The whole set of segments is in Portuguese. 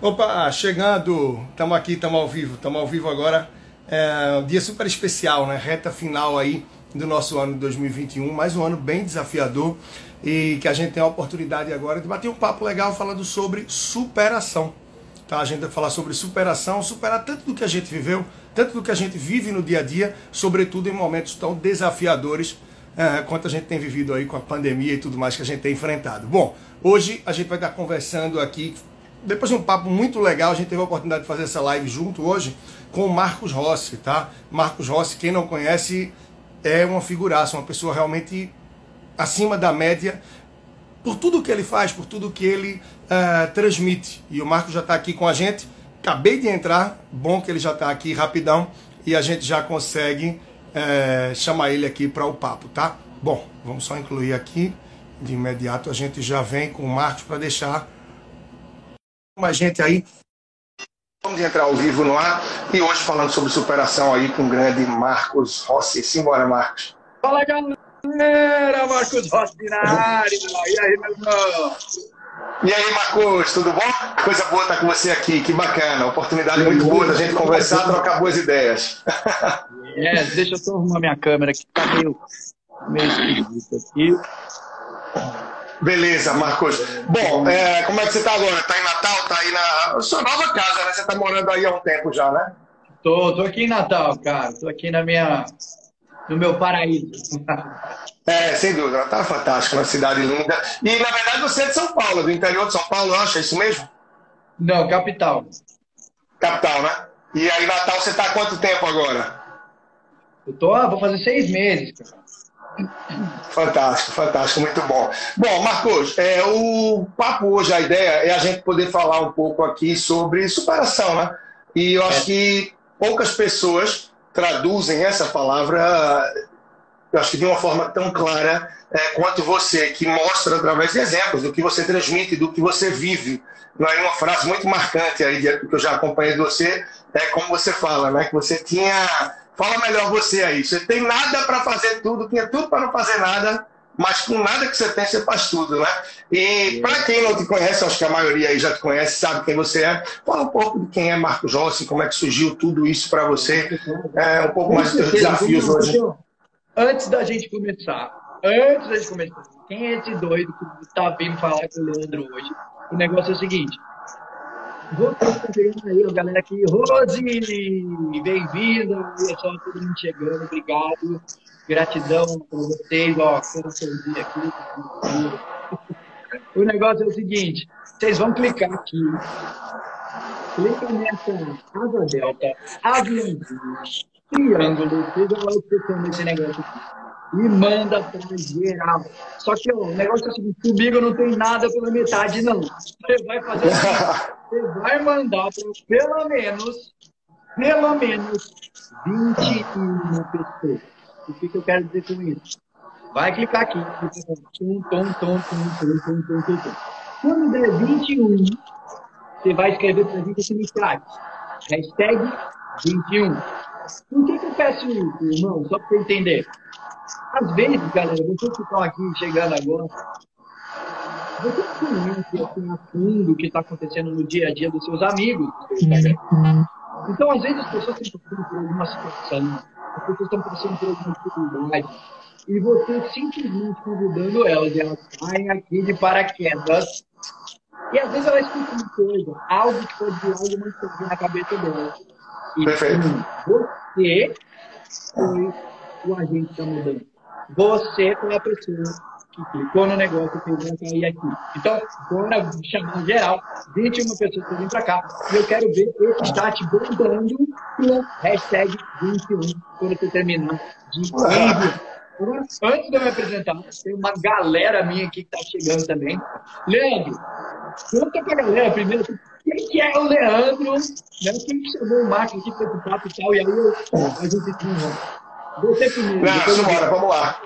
Opa, chegando, estamos aqui, estamos ao vivo, estamos ao vivo agora. É um dia super especial, né? Reta final aí do nosso ano de 2021, mais um ano bem desafiador e que a gente tem a oportunidade agora de bater um papo legal falando sobre superação. Tá? A gente vai falar sobre superação, superar tanto do que a gente viveu, tanto do que a gente vive no dia a dia, sobretudo em momentos tão desafiadores é, quanto a gente tem vivido aí com a pandemia e tudo mais que a gente tem enfrentado. Bom, hoje a gente vai estar conversando aqui depois de um papo muito legal, a gente teve a oportunidade de fazer essa live junto hoje com o Marcos Rossi, tá? Marcos Rossi, quem não conhece, é uma figuraça, uma pessoa realmente acima da média por tudo que ele faz, por tudo que ele uh, transmite. E o Marcos já está aqui com a gente. Acabei de entrar, bom que ele já está aqui rapidão e a gente já consegue uh, chamar ele aqui para o papo, tá? Bom, vamos só incluir aqui de imediato. A gente já vem com o Marcos para deixar uma gente aí. Vamos entrar ao vivo no ar e hoje falando sobre superação aí com o grande Marcos Rossi. Simbora, Marcos. Fala, galera! Marcos Rossi na área. E aí, meu irmão? E aí, Marcos, tudo bom? Coisa boa estar com você aqui, que bacana. Oportunidade muito boa da gente conversar, trocar boas ideias. É, deixa eu só arrumar minha câmera que tá meio, meio esquisito aqui. Beleza, Marcos. Bom, é, como é que você está agora? Está em Natal? Está aí na sua nova casa, né? Você está morando aí há um tempo já, né? Tô, tô aqui em Natal, cara. Tô aqui na minha, no meu paraíso. É, sem dúvida. É fantástico, uma cidade linda. E, na verdade, você é de São Paulo, do interior de São Paulo, acha isso mesmo? Não, capital. Capital, né? E aí, Natal, você está há quanto tempo agora? Eu tô, vou fazer seis meses, cara. Fantástico, fantástico, muito bom. Bom, Marcos, é, o papo hoje, a ideia é a gente poder falar um pouco aqui sobre superação, né? E eu acho é. que poucas pessoas traduzem essa palavra, eu acho que de uma forma tão clara é, quanto você, que mostra através de exemplos do que você transmite, do que você vive. Não é uma frase muito marcante aí que eu já acompanhei de você, é como você fala, né? Que você tinha Fala melhor você aí. Você tem nada para fazer tudo, tinha tudo para não fazer nada, mas com nada que você tem, você faz tudo, né? E para quem não te conhece, acho que a maioria aí já te conhece, sabe quem você é. Fala um pouco de quem é Marcos Rossi, como é que surgiu tudo isso para você, é, um pouco mais dos seus desafios hoje. Antes da gente começar, antes da gente começar, quem é esse doido que está vindo falar com o Leandro hoje? O negócio é o seguinte, Você aí, galera aqui. Rose, bem-vinda. E é só todo mundo chegando, obrigado. Gratidão por vocês, ó, pelo seu dia aqui. O negócio é o seguinte: vocês vão clicar aqui. Clica nessa asa delta, aviãozinho, triângulo, seja lá o que você nesse negócio aqui e manda para geral. Só que ó, o negócio é o seguinte, comigo não tem nada pela metade, não. Você vai fazer assim, você vai mandar para pelo menos, pelo menos 21 pessoas. O que, que eu quero dizer com isso? Vai clicar aqui. Tum, tum, tum, tum, tum, tum, tum, Quando der 21, você vai escrever para gente esse mensagem. Hashtag 21. Por que, que eu peço isso, irmão? Só para você entender. Às vezes, galera, vocês que estão aqui chegando agora, você conhece assim, a fundo o que está acontecendo no dia a dia dos seus amigos. Então, às vezes, as pessoas estão passando por alguma situação, as pessoas estão passando por alguma dificuldade, e você simplesmente convidando elas, e elas saem aqui de paraquedas, e às vezes elas escutam uma coisa, algo que pode virar alguma coisa na cabeça delas. E Perfeito. você foi o agente da mudança. Você foi a pessoa que clicou no negócio e fez cair aqui. Então, bora chamar geral, 21 pessoas que vêm para cá, e eu quero ver esse chat bombando com hashtag 21 quando você terminar de enviar. Antes de eu me apresentar, tem uma galera minha aqui que está chegando também. Leandro, conta para a galera primeiro quem que é o Leandro, né? quem que chamou o Marcos aqui para o papo e tal, e aí eu, a gente você primeiro. Não, vamos lá.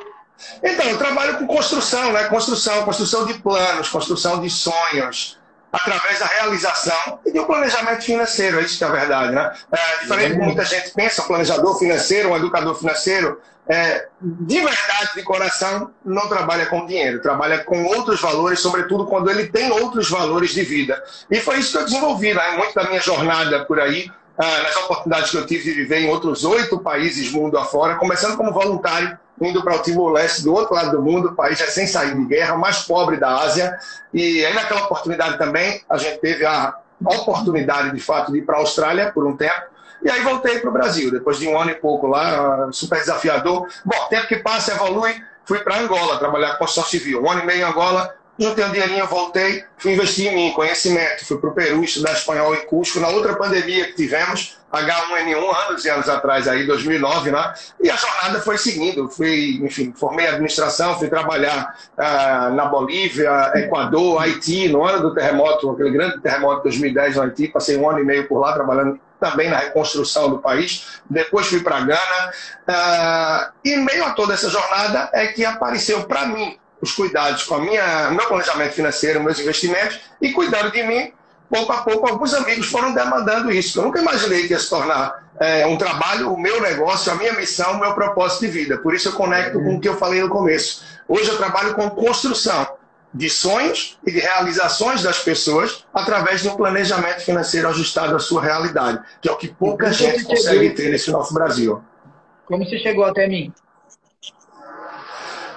Então, eu trabalho com construção, né? Construção, construção de planos, construção de sonhos. através da realização e do planejamento financeiro, é isso que é a verdade, né? É, diferente do que muita gente pensa, um planejador financeiro, um educador financeiro, é, de verdade, de coração, não trabalha com dinheiro, trabalha com outros valores, sobretudo quando ele tem outros valores de vida. E foi isso que eu desenvolvi, né? muito da minha jornada por aí, ah, nas oportunidades que eu tive de viver em outros oito países mundo afora, começando como voluntário, indo para o Timor-Leste, do outro lado do mundo, país sem sair de guerra, mais pobre da Ásia. E aí, naquela oportunidade também, a gente teve a oportunidade, de fato, de ir para a Austrália por um tempo. E aí voltei para o Brasil, depois de um ano e pouco lá, super desafiador. Bom, tempo que passa, evolui, fui para Angola trabalhar com construção civil. Um ano e meio em Angola, juntei um dinheirinho, voltei, fui investir em mim, conhecimento, fui para o Peru estudar espanhol em Cusco, na outra pandemia que tivemos, H1N1, anos e anos atrás, aí, 2009, né? E a jornada foi seguindo, fui, enfim, formei administração, fui trabalhar ah, na Bolívia, Equador, Haiti, no ano do terremoto, aquele grande terremoto de 2010 no Haiti, passei um ano e meio por lá trabalhando também na reconstrução do país. Depois fui para Gana. Uh, e meio a toda essa jornada é que apareceu para mim os cuidados com a minha, meu planejamento financeiro, meus investimentos e cuidando de mim. Pouco a pouco, alguns amigos foram demandando isso. Eu nunca imaginei que ia se tornar é, um trabalho, o meu negócio, a minha missão, o meu propósito de vida. Por isso eu conecto com o que eu falei no começo. Hoje eu trabalho com construção de sonhos e de realizações das pessoas através de um planejamento financeiro ajustado à sua realidade, que é o que pouca Como gente consegue ter nesse nosso Brasil. Como você chegou até mim?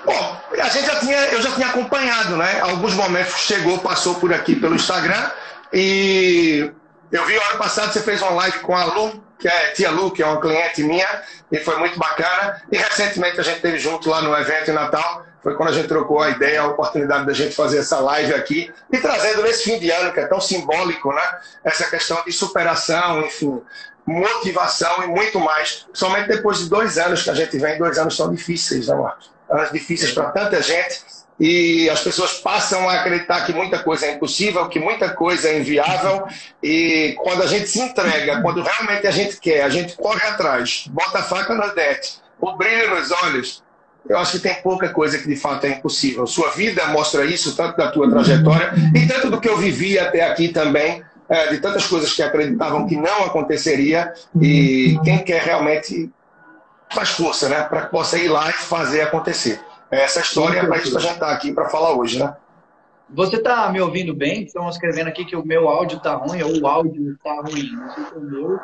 Bom, a gente já tinha, eu já tinha acompanhado, né? Alguns momentos chegou, passou por aqui pelo Instagram e eu vi ano passado você fez uma live com a Lu, que é tia Lu, que é uma cliente minha, e foi muito bacana. E recentemente a gente teve junto lá no evento em Natal foi quando a gente trocou a ideia, a oportunidade da gente fazer essa live aqui e trazendo nesse fim de ano, que é tão simbólico, né? Essa questão de superação, enfim, motivação e muito mais. Somente depois de dois anos que a gente vem, dois anos são difíceis, né, Marcos? Anos difíceis para tanta gente e as pessoas passam a acreditar que muita coisa é impossível, que muita coisa é inviável e quando a gente se entrega, quando realmente a gente quer, a gente corre atrás, bota a faca no dente, o brilho nos olhos, eu acho que tem pouca coisa que de fato é impossível. Sua vida mostra isso, tanto da tua trajetória e tanto do que eu vivi até aqui também, é, de tantas coisas que acreditavam que não aconteceria. E quem quer realmente faz força, né? Para que possa ir lá e fazer acontecer. Essa história é para isso que a gente está aqui para falar hoje, né? Você está me ouvindo bem? Estão escrevendo aqui que o meu áudio está ruim ou o áudio está ruim. Não sei se é o meu.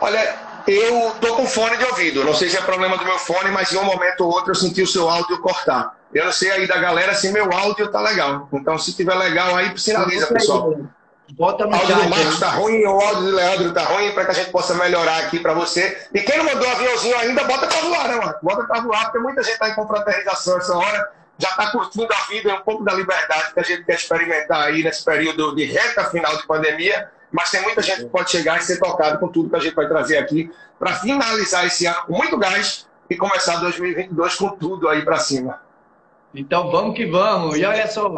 Olha, eu tô com fone de ouvido. Não sei se é problema do meu fone, mas em um momento ou outro eu senti o seu áudio cortar. Eu não sei aí da galera se meu áudio tá legal. Então, se tiver legal aí, sinaliza, pessoal. Bota no o áudio do Marcos tá ruim, o áudio do Leandro tá ruim, para que a gente possa melhorar aqui para você. E quem não mandou aviãozinho ainda, bota para voar, né, mano? Bota para voar, porque muita gente tá em confraternização essa hora já está curtindo a vida, é um pouco da liberdade que a gente quer experimentar aí nesse período de reta final de pandemia, mas tem muita gente que pode chegar e ser tocado com tudo que a gente vai trazer aqui para finalizar esse ano com muito gás e começar 2022 com tudo aí para cima. Então vamos que vamos. E olha só,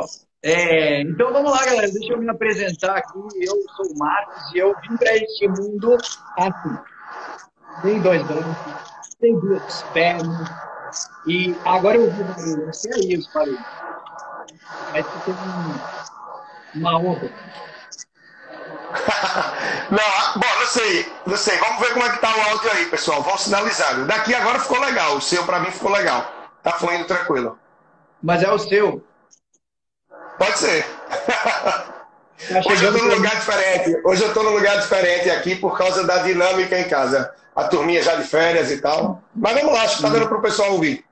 é, então vamos lá, galera. Deixa eu me apresentar aqui. Eu sou o Marcos e eu vim para este mundo assim. Tem dois brancos, tem duas pernas, e agora eu vou, não sei aí os parei. Mas tem uma obra. não, bom, não sei, não sei. Vamos ver como é que tá o áudio aí, pessoal. Vamos sinalizando. Daqui agora ficou legal. O seu para mim ficou legal. Tá fluindo tranquilo. Mas é o seu. Pode ser. Tá Hoje eu tô num lugar diferente. Hoje eu tô num lugar diferente aqui por causa da dinâmica em casa. A turminha já de férias e tal. Mas vamos lá, acho que tá dando pro pessoal ouvir.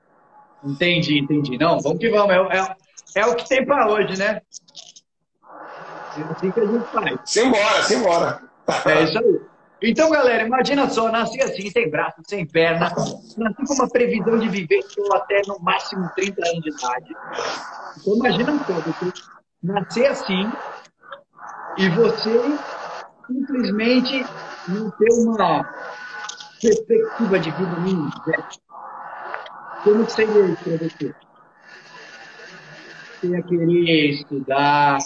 Entendi, entendi. Não, vamos que vamos. É, é, é o que tem para hoje, né? É assim que a gente faz. Simbora, simbora. É isso aí. Então, galera, imagina só, nasci assim, sem braço, sem perna, nasci com uma previsão de viver até no máximo 30 anos de idade. Então, imagina só, você nascer assim e você simplesmente não ter uma perspectiva de vida mínima, como seria isso para você? Você ia querer estudar,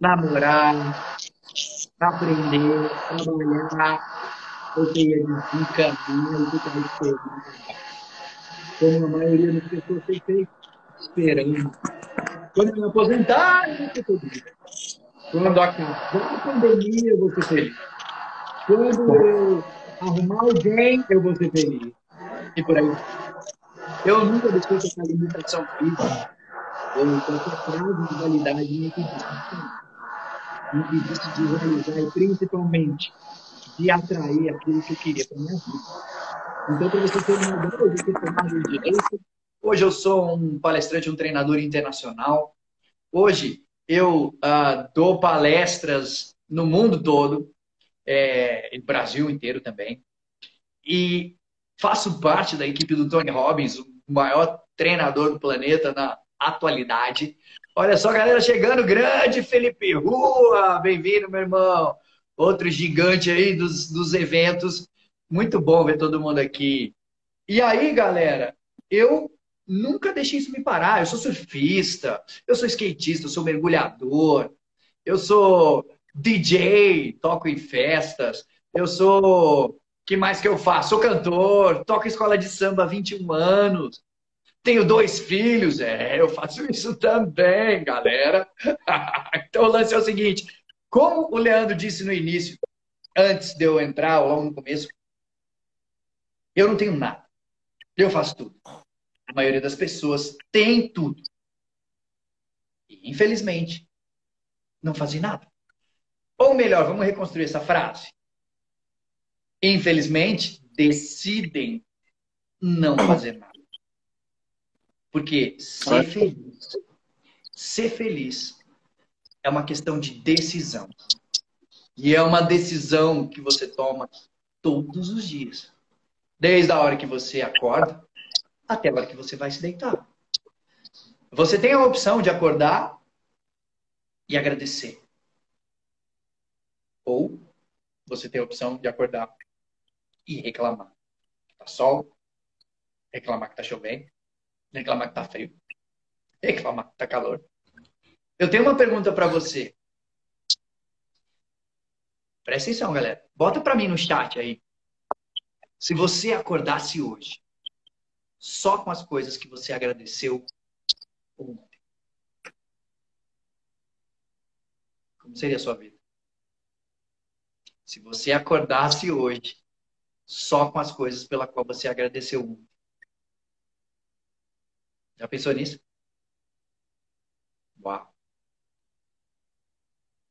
namorar, aprender, trabalhar, ou você ia desencanar e ficar esperando. Como a maioria das pessoas tem feito, esperando. Quando me aposentar, eu vou ter tudo. Quando acabar a pandemia, eu vou ser feliz. Quando eu arrumar alguém, eu vou ser feliz. E por aí. Eu nunca deixei essa limitação física ou qualquer prazo de validade me impedisse. Impedisse de realizar e principalmente de atrair aquilo que eu queria para minha vida. Então, para você ter uma ideia de tomado direito, hoje eu sou um palestrante, um treinador internacional. Hoje eu uh, dou palestras no mundo todo, é, no Brasil inteiro também. E faço parte da equipe do Tony Robbins, o maior treinador do planeta na atualidade. Olha só, galera, chegando grande, Felipe Rua, bem-vindo, meu irmão. Outro gigante aí dos, dos eventos. Muito bom ver todo mundo aqui. E aí, galera, eu nunca deixei isso me parar. Eu sou surfista, eu sou skatista, eu sou mergulhador, eu sou DJ, toco em festas, eu sou. que mais que eu faço? Sou cantor, toco escola de samba há 21 anos, tenho dois filhos, é, eu faço isso também, galera. então o lance é o seguinte: como o Leandro disse no início, antes de eu entrar, ou no começo, eu não tenho nada. Eu faço tudo. A maioria das pessoas tem tudo. E, infelizmente, não fazem nada. Ou melhor, vamos reconstruir essa frase. Infelizmente, decidem não fazer nada. Porque ser feliz, ser feliz é uma questão de decisão. E é uma decisão que você toma todos os dias. Desde a hora que você acorda até a hora que você vai se deitar. Você tem a opção de acordar e agradecer. Ou você tem a opção de acordar e reclamar. Tá sol, reclamar que tá chovendo, reclamar que tá frio, reclamar que tá calor. Eu tenho uma pergunta para você. Presta atenção, galera. Bota para mim no chat aí. Se você acordasse hoje só com as coisas que você agradeceu ontem. Como seria a sua vida? Se você acordasse hoje só com as coisas pela qual você agradeceu ontem. Já pensou nisso? Uau.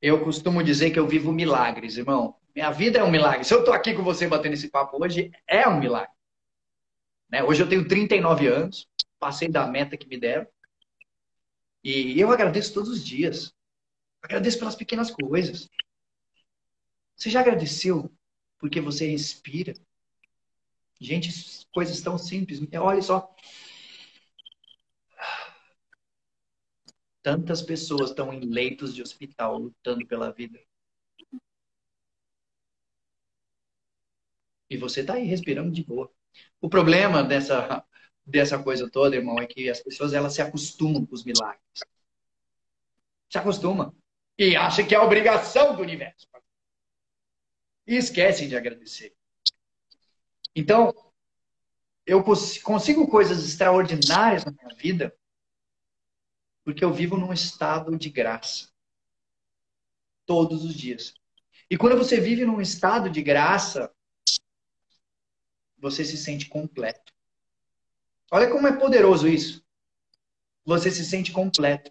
Eu costumo dizer que eu vivo milagres, irmão. Minha vida é um milagre. Se eu estou aqui com você batendo esse papo hoje, é um milagre. Né? Hoje eu tenho 39 anos, passei da meta que me deram. E eu agradeço todos os dias. Agradeço pelas pequenas coisas. Você já agradeceu porque você respira? Gente, coisas tão simples. Olha só. Tantas pessoas estão em leitos de hospital lutando pela vida. E você está aí respirando de boa. O problema dessa, dessa coisa toda, irmão, é que as pessoas elas se acostumam com os milagres. Se acostumam. E acham que é obrigação do universo. E esquecem de agradecer. Então, eu consigo coisas extraordinárias na minha vida porque eu vivo num estado de graça. Todos os dias. E quando você vive num estado de graça, você se sente completo. Olha como é poderoso isso. Você se sente completo.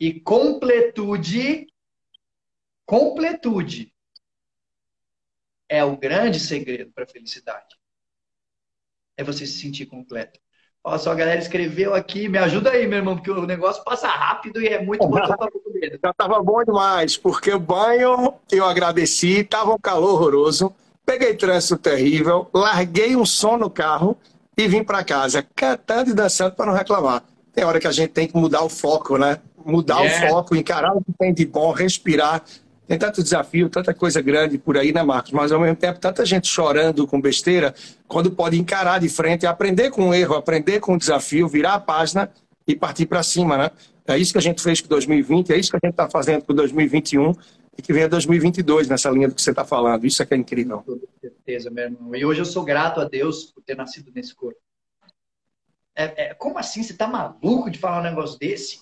E completude, completude é o grande segredo para a felicidade. É você se sentir completo. Olha só, a galera escreveu aqui. Me ajuda aí, meu irmão, porque o negócio passa rápido e é muito bom. Já estava bom demais, porque o banho eu agradeci, estava um calor horroroso. Peguei trânsito terrível, larguei um som no carro e vim para casa, cantando e dançando para não reclamar. Tem hora que a gente tem que mudar o foco, né? Mudar yeah. o foco, encarar o que tem de bom, respirar. Tem tanto desafio, tanta coisa grande por aí, né, Marcos? Mas ao mesmo tempo, tanta gente chorando com besteira, quando pode encarar de frente, aprender com o erro, aprender com o desafio, virar a página e partir para cima, né? É isso que a gente fez com 2020, é isso que a gente está fazendo com 2021 e que venha 2022 nessa linha do que você está falando. Isso é que é incrível. Com certeza, meu irmão. E hoje eu sou grato a Deus por ter nascido nesse corpo. É, é, como assim? Você está maluco de falar um negócio desse?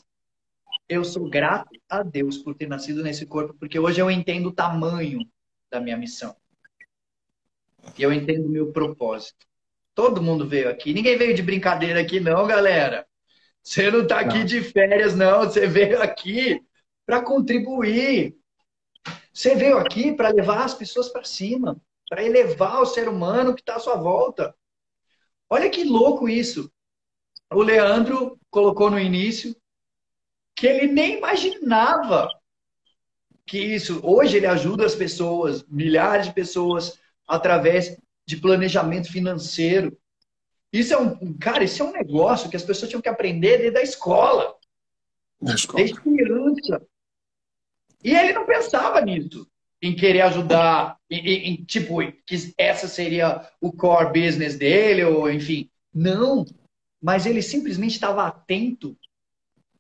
Eu sou grato a Deus por ter nascido nesse corpo, porque hoje eu entendo o tamanho da minha missão. E eu entendo o meu propósito. Todo mundo veio aqui. Ninguém veio de brincadeira aqui, não, galera. Você não está aqui de férias, não. Você veio aqui para contribuir. Você veio aqui para levar as pessoas para cima, para elevar o ser humano que está à sua volta. Olha que louco isso. O Leandro colocou no início que ele nem imaginava que isso. Hoje ele ajuda as pessoas, milhares de pessoas, através de planejamento financeiro. Isso é um, cara, isso é um negócio que as pessoas tinham que aprender desde a escola. Da escola. Desde criança. E ele não pensava nisso, em querer ajudar, em, em, tipo, que essa seria o core business dele, ou enfim. Não. Mas ele simplesmente estava atento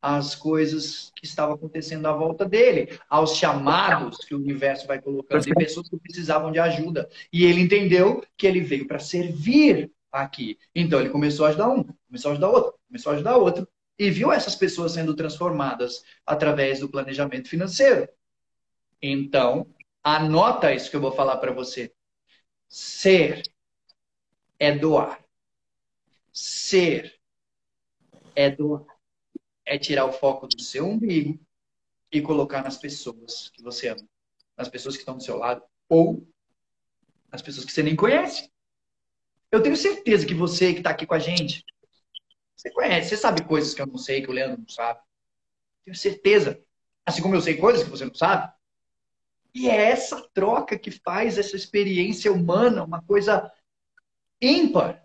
às coisas que estavam acontecendo à volta dele, aos chamados que o universo vai colocando de pessoas que precisavam de ajuda. E ele entendeu que ele veio para servir aqui. Então ele começou a ajudar um, começou a ajudar outro, começou a ajudar outro e viu essas pessoas sendo transformadas através do planejamento financeiro. Então, anota isso que eu vou falar para você. Ser é doar. Ser é doar é tirar o foco do seu umbigo e colocar nas pessoas que você ama, nas pessoas que estão do seu lado ou nas pessoas que você nem conhece. Eu tenho certeza que você que está aqui com a gente, você conhece, você sabe coisas que eu não sei, que o Leandro não sabe. Tenho certeza. Assim como eu sei coisas que você não sabe. E é essa troca que faz essa experiência humana uma coisa ímpar.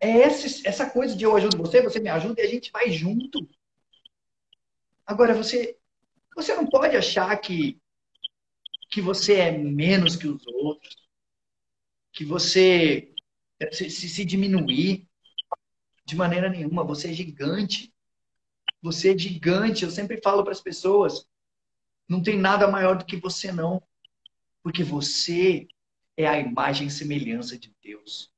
É essa, essa coisa de eu ajudo você, você me ajuda e a gente vai junto. Agora, você, você não pode achar que, que você é menos que os outros, que você se, se diminuir de maneira nenhuma. Você é gigante. Você é gigante. Eu sempre falo para as pessoas: não tem nada maior do que você, não. Porque você é a imagem e semelhança de Deus.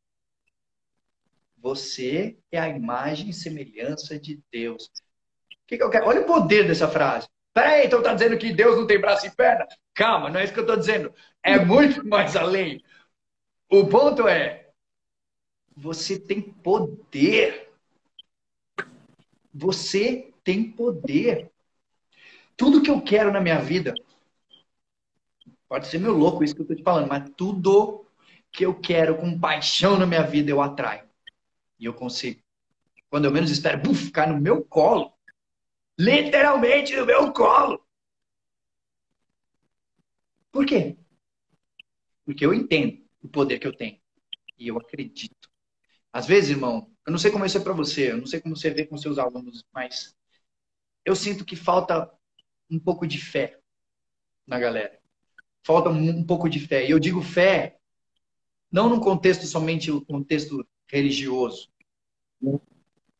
Você é a imagem e semelhança de Deus. O que, que eu quero? Olha o poder dessa frase. Peraí, então tá dizendo que Deus não tem braço e perna? Calma, não é isso que eu estou dizendo. É muito mais além. O ponto é, você tem poder. Você tem poder. Tudo que eu quero na minha vida, pode ser meu louco isso que eu estou te falando, mas tudo que eu quero com paixão na minha vida eu atraio. E eu consigo. Quando eu menos espero, buf, ficar no meu colo. Literalmente no meu colo. Por quê? Porque eu entendo o poder que eu tenho. E eu acredito. Às vezes, irmão, eu não sei como isso é para você, eu não sei como você vê com seus alunos, mas eu sinto que falta um pouco de fé na galera. Falta um pouco de fé. E eu digo fé não no contexto somente o contexto religioso,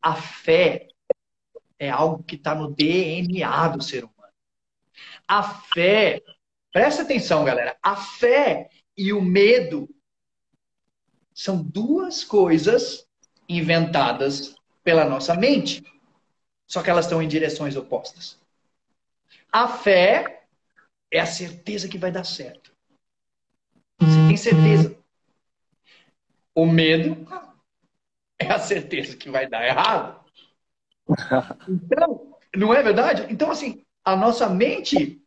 a fé é algo que está no DNA do ser humano. A fé, presta atenção, galera, a fé e o medo são duas coisas inventadas pela nossa mente, só que elas estão em direções opostas. A fé é a certeza que vai dar certo. Você tem certeza. O medo é a certeza que vai dar errado. Então, não é verdade? Então, assim, a nossa mente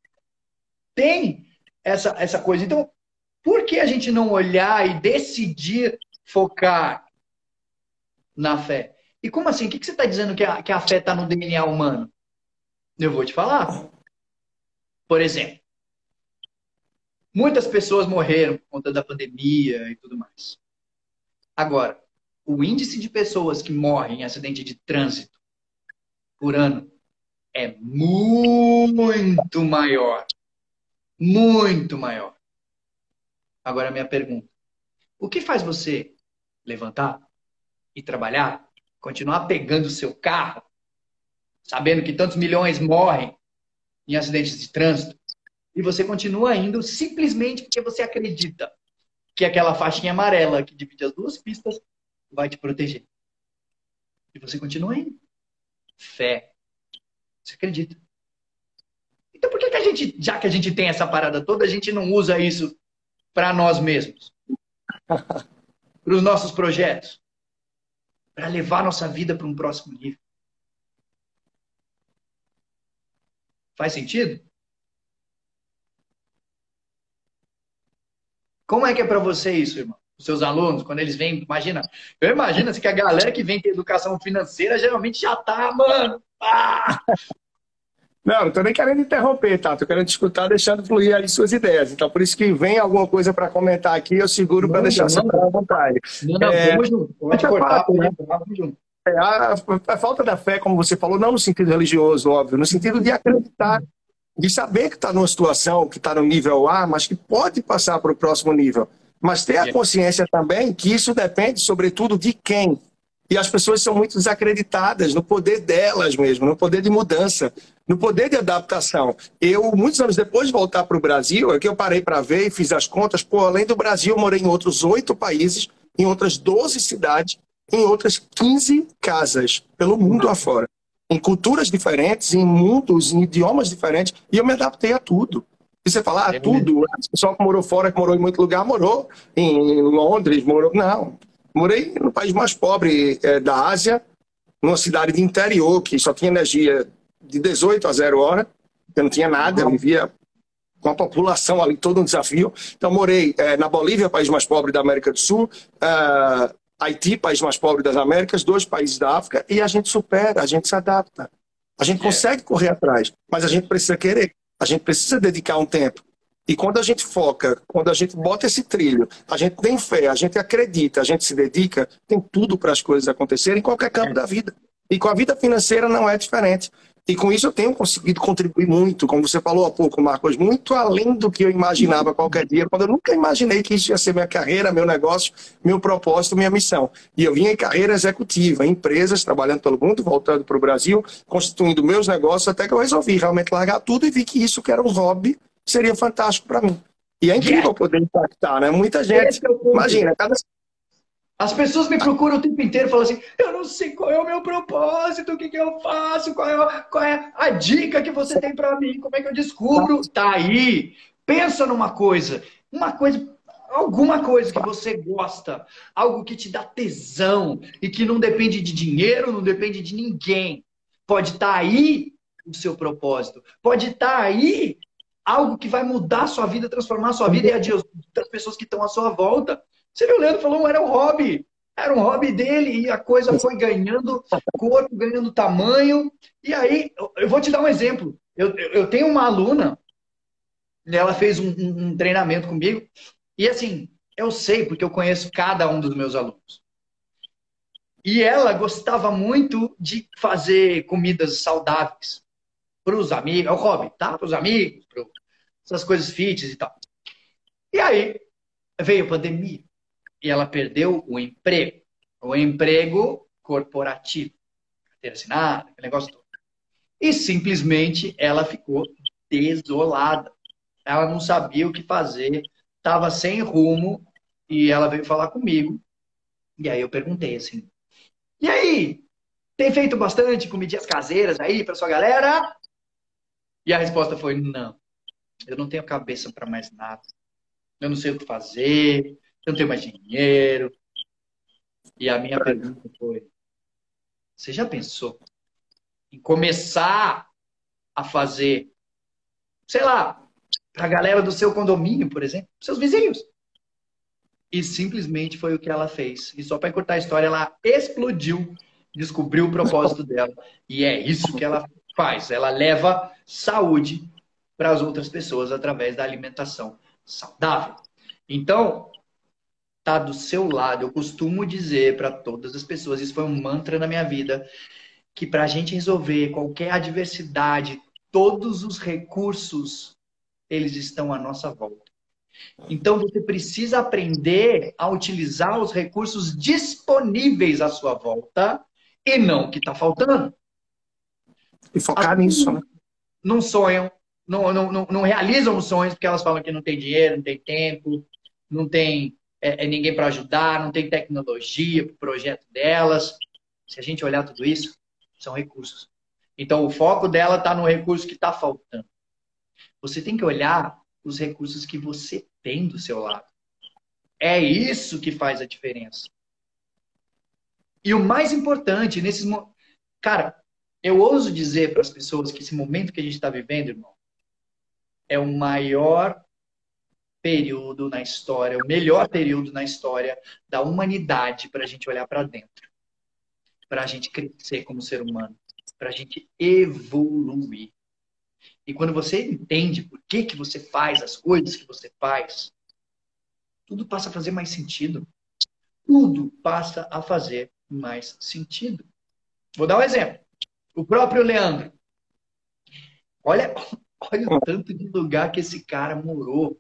tem essa, essa coisa. Então, por que a gente não olhar e decidir focar na fé? E como assim? O que, você está dizendo que a, que a fé está no DNA humano? Eu vou te falar. Por exemplo, muitas pessoas morreram por conta da pandemia e tudo mais. Agora, o índice de pessoas que morrem em acidente de trânsito por ano é muito maior. Muito maior. Agora, minha pergunta: o que faz você levantar e trabalhar, continuar pegando o seu carro, sabendo que tantos milhões morrem em acidentes de trânsito, e você continua indo simplesmente porque você acredita que aquela faixinha amarela que divide as duas pistas vai te proteger. E você continua indo. Fé. Você acredita? Então por que, que a gente, já que a gente tem essa parada toda, a gente não usa isso para nós mesmos? para os nossos projetos? Para levar nossa vida para um próximo nível? Faz sentido? Como é que é para você isso, irmão? Os seus alunos, quando eles vêm, imagina, eu imagino assim, que a galera que vem ter educação financeira geralmente já tá, mano. Ah! Não, não tô nem querendo interromper, tá? Tô querendo escutar, deixando fluir aí suas ideias. Então, por isso que vem alguma coisa para comentar aqui, eu seguro para deixar você à vontade. Não, não, é, vamos junto. Pode cortar, fato, né? vamos junto. É, a, a, falta da fé, como você falou, não no sentido religioso, óbvio, no sentido de acreditar, de saber que está numa situação, que está no nível A, mas que pode passar para o próximo nível. Mas ter a consciência também que isso depende, sobretudo, de quem. E as pessoas são muito desacreditadas no poder delas mesmo, no poder de mudança, no poder de adaptação. Eu, muitos anos depois de voltar para o Brasil, é que eu parei para ver e fiz as contas. Pô, além do Brasil, eu morei em outros oito países, em outras 12 cidades, em outras 15 casas pelo mundo afora. Em culturas diferentes, em mundos, em idiomas diferentes, e eu me adaptei a tudo. E você fala, ah, é tudo, o pessoal que morou fora, que morou em muito lugar, morou em Londres, morou. Não. Morei no país mais pobre é, da Ásia, numa cidade de interior, que só tinha energia de 18 a 0 hora, eu não tinha nada, eu vivia com a população ali, todo um desafio. Então, morei é, na Bolívia, país mais pobre da América do Sul, uh, Haiti, país mais pobre das Américas, dois países da África, e a gente supera, a gente se adapta. A gente é. consegue correr atrás, mas a gente precisa querer, a gente precisa dedicar um tempo. E quando a gente foca, quando a gente bota esse trilho, a gente tem fé, a gente acredita, a gente se dedica, tem tudo para as coisas acontecerem em qualquer campo é. da vida. E com a vida financeira não é diferente. E com isso eu tenho conseguido contribuir muito, como você falou há pouco, Marcos, muito além do que eu imaginava qualquer dia, quando eu nunca imaginei que isso ia ser minha carreira, meu negócio, meu propósito, minha missão. E eu vinha em carreira executiva, em empresas, trabalhando pelo mundo, voltando para o Brasil, constituindo meus negócios, até que eu resolvi realmente largar tudo e vi que isso que era um hobby seria fantástico para mim. E é incrível poder impactar, né? Muita gente, é imagina, cada as pessoas me procuram o tempo inteiro e falam assim: eu não sei qual é o meu propósito, o que, que eu faço, qual é, qual é a dica que você tem para mim, como é que eu descubro? Tá aí. Pensa numa coisa, uma coisa, alguma coisa que você gosta, algo que te dá tesão e que não depende de dinheiro, não depende de ninguém. Pode estar tá aí o seu propósito, pode estar tá aí algo que vai mudar a sua vida, transformar a sua vida e a das pessoas que estão à sua volta. Você viu, o Leandro falou, era um hobby. Era um hobby dele e a coisa foi ganhando corpo, ganhando tamanho. E aí, eu vou te dar um exemplo. Eu, eu tenho uma aluna, ela fez um, um treinamento comigo, e assim, eu sei porque eu conheço cada um dos meus alunos. E ela gostava muito de fazer comidas saudáveis para os amigos, é o hobby, tá? Para os amigos, para essas coisas fitness e tal. E aí veio a pandemia e ela perdeu o emprego. O emprego corporativo. Carteira assinada, aquele negócio todo. E simplesmente ela ficou desolada. Ela não sabia o que fazer, estava sem rumo e ela veio falar comigo. E aí eu perguntei assim: "E aí, tem feito bastante comidinhas caseiras aí para sua galera?" E a resposta foi: "Não. Eu não tenho cabeça para mais nada. Eu não sei o que fazer eu não tenho mais dinheiro. E a minha pergunta foi: você já pensou em começar a fazer, sei lá, para a galera do seu condomínio, por exemplo, seus vizinhos? E simplesmente foi o que ela fez. E só para encurtar a história, ela explodiu, descobriu o propósito dela. E é isso que ela faz. Ela leva saúde para as outras pessoas através da alimentação saudável. Então, está do seu lado. Eu costumo dizer para todas as pessoas, isso foi um mantra na minha vida, que para a gente resolver qualquer adversidade, todos os recursos, eles estão à nossa volta. Então você precisa aprender a utilizar os recursos disponíveis à sua volta e não o que está faltando. E focar nisso, né? Não sonham, não, não, não, não realizam os sonhos porque elas falam que não tem dinheiro, não tem tempo, não tem é, é ninguém para ajudar, não tem tecnologia para o projeto delas. Se a gente olhar tudo isso, são recursos. Então, o foco dela está no recurso que está faltando. Você tem que olhar os recursos que você tem do seu lado. É isso que faz a diferença. E o mais importante, nesses Cara, eu ouso dizer para as pessoas que esse momento que a gente está vivendo, irmão, é o maior período na história, o melhor período na história da humanidade para a gente olhar para dentro, para a gente crescer como ser humano, para a gente evoluir. E quando você entende por que, que você faz as coisas que você faz, tudo passa a fazer mais sentido. Tudo passa a fazer mais sentido. Vou dar um exemplo. O próprio Leandro. Olha, olha o tanto de lugar que esse cara morou.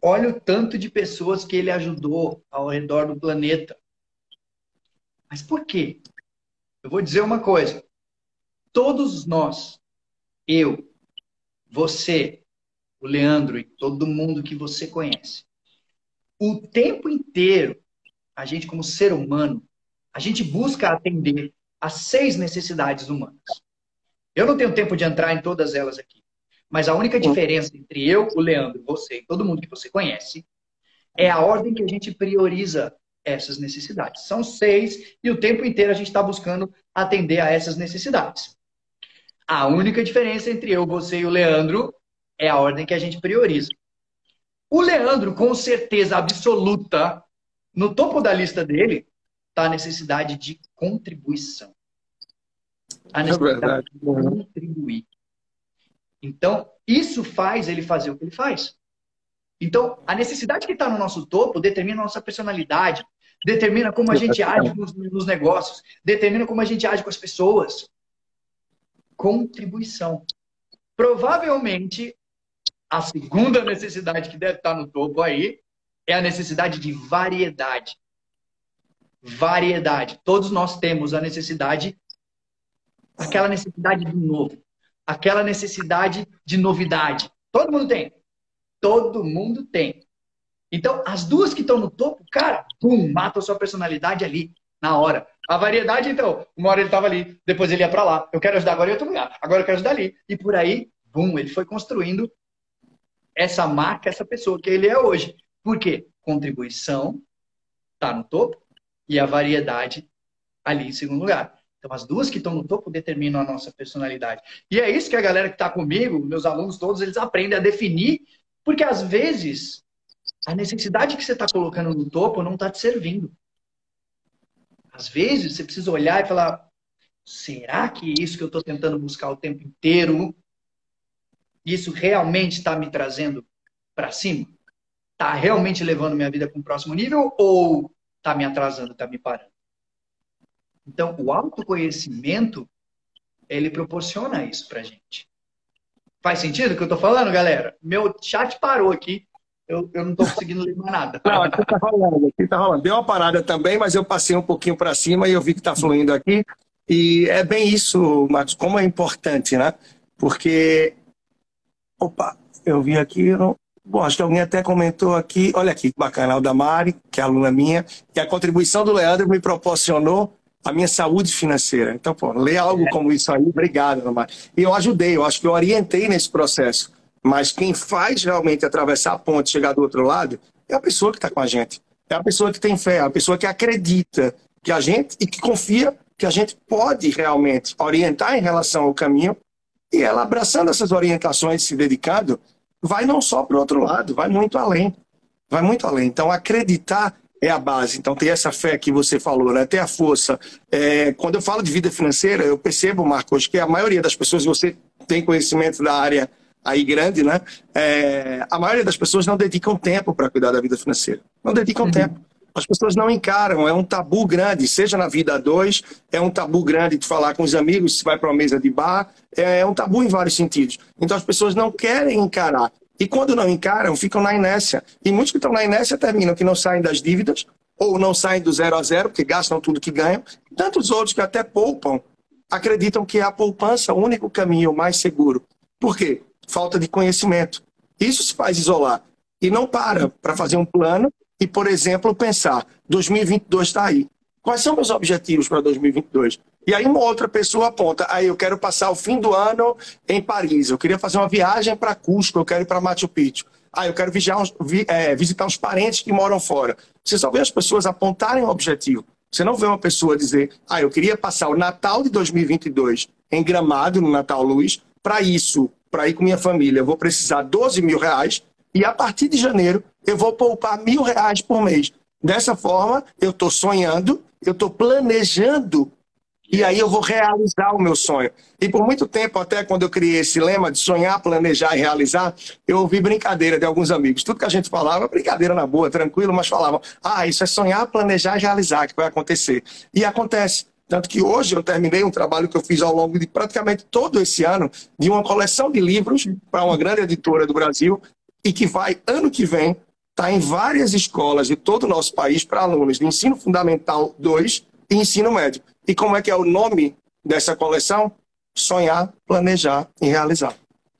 Olha o tanto de pessoas que ele ajudou ao redor do planeta. Mas por quê? Eu vou dizer uma coisa. Todos nós, eu, você, o Leandro e todo mundo que você conhece, o tempo inteiro, a gente como ser humano, a gente busca atender as seis necessidades humanas. Eu não tenho tempo de entrar em todas elas aqui. Mas a única diferença entre eu, o Leandro, você e todo mundo que você conhece é a ordem que a gente prioriza essas necessidades. São seis e o tempo inteiro a gente está buscando atender a essas necessidades. A única diferença entre eu, você e o Leandro é a ordem que a gente prioriza. O Leandro, com certeza absoluta, no topo da lista dele, está a necessidade de contribuição. A é necessidade é de contribuir. Então, isso faz ele fazer o que ele faz. Então, a necessidade que está no nosso topo determina a nossa personalidade, determina como a gente age nos, nos, negócios, determina como a gente age com as pessoas. Contribuição. Provavelmente, a segunda necessidade que deve estar no topo aí é a necessidade de variedade. Variedade. Todos nós temos a necessidade, aquela necessidade do novo aquela necessidade de novidade. Todo mundo tem. Todo mundo tem. Então, as duas que estão no topo, cara, pum, matam sua personalidade ali, na hora. A variedade, então, uma hora ele estava ali, depois ele ia para lá. Eu quero ajudar agora em outro lugar, agora eu quero ajudar ali. E por aí, bum, ele foi construindo essa marca, essa pessoa que ele é hoje. Por quê? Contribuição está no topo e a variedade ali em segundo lugar. Então, as duas que estão no topo determinam a nossa personalidade. E é isso que a galera que está comigo, meus alunos todos, eles aprendem a definir, porque às vezes a necessidade que você está colocando no topo não está te servindo. Às vezes você precisa olhar e falar: será que isso que eu estou tentando buscar o tempo inteiro, isso realmente está me trazendo para cima? Está realmente levando minha vida para um próximo nível ou está me atrasando, está me parando? Então, o autoconhecimento, ele proporciona isso pra gente. Faz sentido o que eu tô falando, galera? Meu chat parou aqui. Eu, eu não tô conseguindo ler mais nada. Não, aqui tá rolando, aqui tá rolando. Deu uma parada também, mas eu passei um pouquinho para cima e eu vi que tá fluindo aqui. E é bem isso, Marcos, como é importante, né? Porque. Opa, eu vi aqui. Não... Bom, acho que alguém até comentou aqui. Olha aqui, bacana, o da Mari, que é aluna minha, que a contribuição do Leandro me proporcionou a minha saúde financeira. Então, pô, ler algo é. como isso aí, obrigado, Romar. E eu ajudei, eu acho que eu orientei nesse processo. Mas quem faz realmente atravessar a ponte, chegar do outro lado, é a pessoa que está com a gente. É a pessoa que tem fé, é a pessoa que acredita que a gente e que confia que a gente pode realmente orientar em relação ao caminho. E ela abraçando essas orientações, se dedicando, vai não só para o outro lado, vai muito além. Vai muito além. Então, acreditar é a base. Então, ter essa fé que você falou, né? ter a força. É, quando eu falo de vida financeira, eu percebo, Marcos, que a maioria das pessoas, você tem conhecimento da área aí grande, né? É, a maioria das pessoas não dedicam tempo para cuidar da vida financeira. Não dedicam uhum. tempo. As pessoas não encaram, é um tabu grande, seja na vida a dois, é um tabu grande de falar com os amigos, se vai para uma mesa de bar, é um tabu em vários sentidos. Então as pessoas não querem encarar. E quando não encaram, ficam na inércia. E muitos que estão na inércia terminam que não saem das dívidas, ou não saem do zero a zero, porque gastam tudo que ganham. Tantos outros que até poupam, acreditam que é a poupança o único caminho mais seguro. Por quê? Falta de conhecimento. Isso se faz isolar. E não para para fazer um plano e, por exemplo, pensar: 2022 está aí. Quais são meus objetivos para 2022? E aí uma outra pessoa aponta, aí eu quero passar o fim do ano em Paris, eu queria fazer uma viagem para Cusco, eu quero ir para Machu Picchu. Ah, eu quero uns, vi, é, visitar uns parentes que moram fora. Você só vê as pessoas apontarem o objetivo. Você não vê uma pessoa dizer, ah, eu queria passar o Natal de 2022 em Gramado, no Natal Luz, para isso, para ir com minha família, eu vou precisar 12 mil reais e a partir de janeiro eu vou poupar mil reais por mês. Dessa forma, eu estou sonhando, eu estou planejando e aí eu vou realizar o meu sonho. E por muito tempo, até quando eu criei esse lema de sonhar, planejar e realizar, eu ouvi brincadeira de alguns amigos. Tudo que a gente falava, brincadeira na boa, tranquilo, mas falavam, ah, isso é sonhar, planejar e realizar que vai acontecer. E acontece. Tanto que hoje eu terminei um trabalho que eu fiz ao longo de praticamente todo esse ano, de uma coleção de livros para uma grande editora do Brasil, e que vai, ano que vem, estar tá em várias escolas de todo o nosso país para alunos de ensino fundamental 2 e ensino médio. E como é que é o nome dessa coleção? Sonhar, planejar e realizar.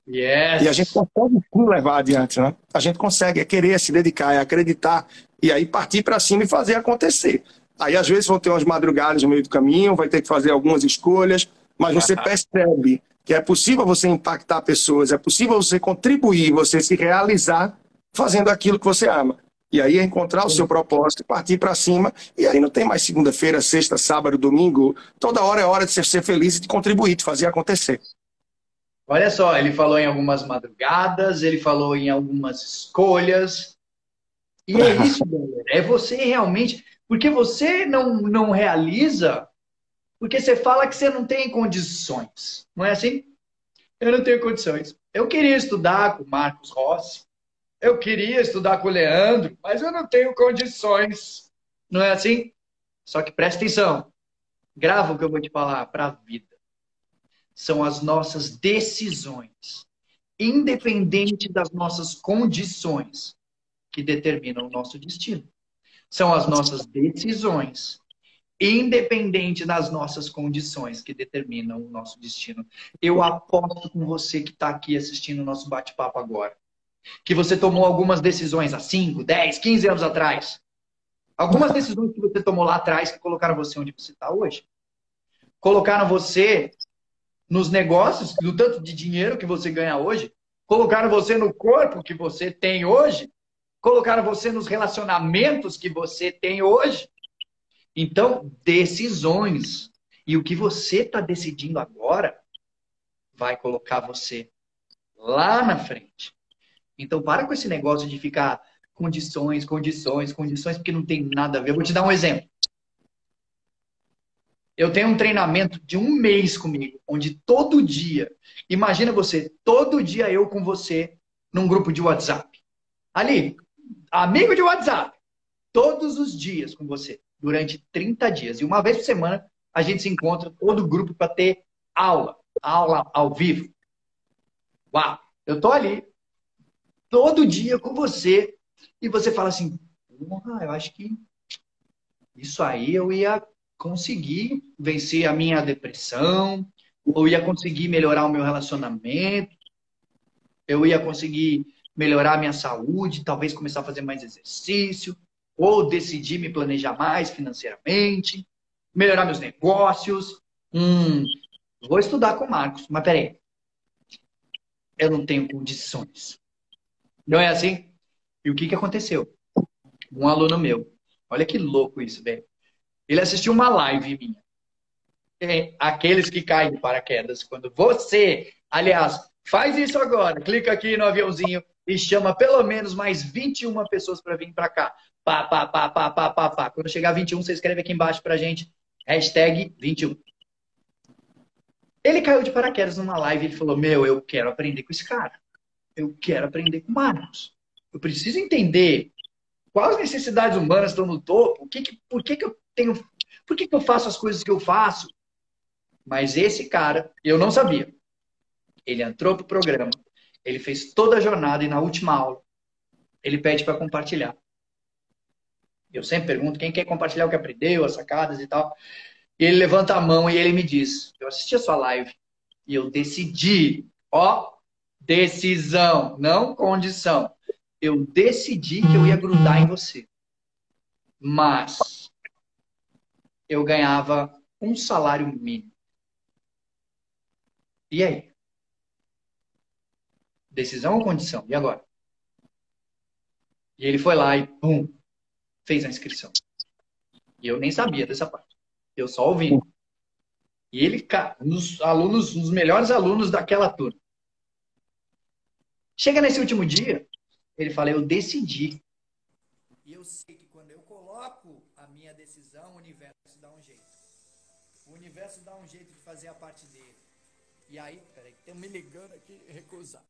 Yes. E a gente consegue levar adiante, né? A gente consegue, é querer se dedicar, é acreditar e aí partir para cima e fazer acontecer. Aí às vezes vão ter umas madrugadas no meio do caminho, vai ter que fazer algumas escolhas, mas você percebe que é possível você impactar pessoas, é possível você contribuir, você se realizar fazendo aquilo que você ama. E aí é encontrar o seu propósito, partir para cima. E aí não tem mais segunda-feira, sexta, sábado, domingo. Toda hora é hora de ser feliz e de contribuir, de fazer acontecer. Olha só, ele falou em algumas madrugadas, ele falou em algumas escolhas. E é isso, galera. É você realmente. Porque você não, não realiza porque você fala que você não tem condições. Não é assim? Eu não tenho condições. Eu queria estudar com Marcos Rossi. Eu queria estudar com o Leandro, mas eu não tenho condições. Não é assim? Só que presta atenção. Grava o que eu vou te falar para a vida. São as nossas decisões, independente das nossas condições, que determinam o nosso destino. São as nossas decisões, independente das nossas condições, que determinam o nosso destino. Eu aposto com você que está aqui assistindo o nosso bate-papo agora que você tomou algumas decisões há 5, 10, 15 anos atrás. Algumas decisões que você tomou lá atrás que colocaram você onde você está hoje. Colocaram você nos negócios, no tanto de dinheiro que você ganha hoje. Colocaram você no corpo que você tem hoje. Colocaram você nos relacionamentos que você tem hoje. Então, decisões. E o que você está decidindo agora vai colocar você lá na frente. Então, para com esse negócio de ficar condições, condições, condições, porque não tem nada a ver. Eu vou te dar um exemplo. Eu tenho um treinamento de um mês comigo, onde todo dia, imagina você, todo dia eu com você num grupo de WhatsApp. Ali, amigo de WhatsApp, todos os dias com você, durante 30 dias. E uma vez por semana a gente se encontra todo grupo para ter aula, aula ao vivo. Uau! Eu tô ali todo dia com você e você fala assim: eu acho que isso aí eu ia conseguir vencer a minha depressão, ou ia conseguir melhorar o meu relacionamento, eu ia conseguir melhorar a minha saúde, talvez começar a fazer mais exercício, ou decidir me planejar mais financeiramente, melhorar meus negócios. Hum, vou estudar com o Marcos, mas peraí. Eu não tenho condições. Não é assim? E o que, que aconteceu? Um aluno meu, olha que louco isso, velho. Ele assistiu uma live minha. É, aqueles que caem de paraquedas, quando você, aliás, faz isso agora, clica aqui no aviãozinho e chama pelo menos mais 21 pessoas para vir para cá. Pá, pá, pá, pá, pá, pá, pá. Quando chegar 21, você escreve aqui embaixo pra gente, hashtag 21. Ele caiu de paraquedas numa live e falou: Meu, eu quero aprender com esse cara eu quero aprender com Marcos. Eu preciso entender quais necessidades humanas estão no topo, que, que por que, que eu tenho, por que, que eu faço as coisas que eu faço. Mas esse cara, eu não sabia. Ele entrou pro programa, ele fez toda a jornada e na última aula ele pede para compartilhar. Eu sempre pergunto quem quer compartilhar o que aprendeu, as sacadas e tal. E ele levanta a mão e ele me diz: Eu assisti a sua live e eu decidi, ó, Decisão, não condição. Eu decidi que eu ia grudar em você. Mas eu ganhava um salário mínimo. E aí? Decisão ou condição? E agora? E ele foi lá e, pum, fez a inscrição. E eu nem sabia dessa parte. Eu só ouvi. E ele, cara, um dos alunos, um dos melhores alunos daquela turma. Chega nesse último dia, ele fala: Eu decidi. E eu sei que quando eu coloco a minha decisão, o universo dá um jeito. O universo dá um jeito de fazer a parte dele. E aí, peraí, tem me ligando aqui, recusar.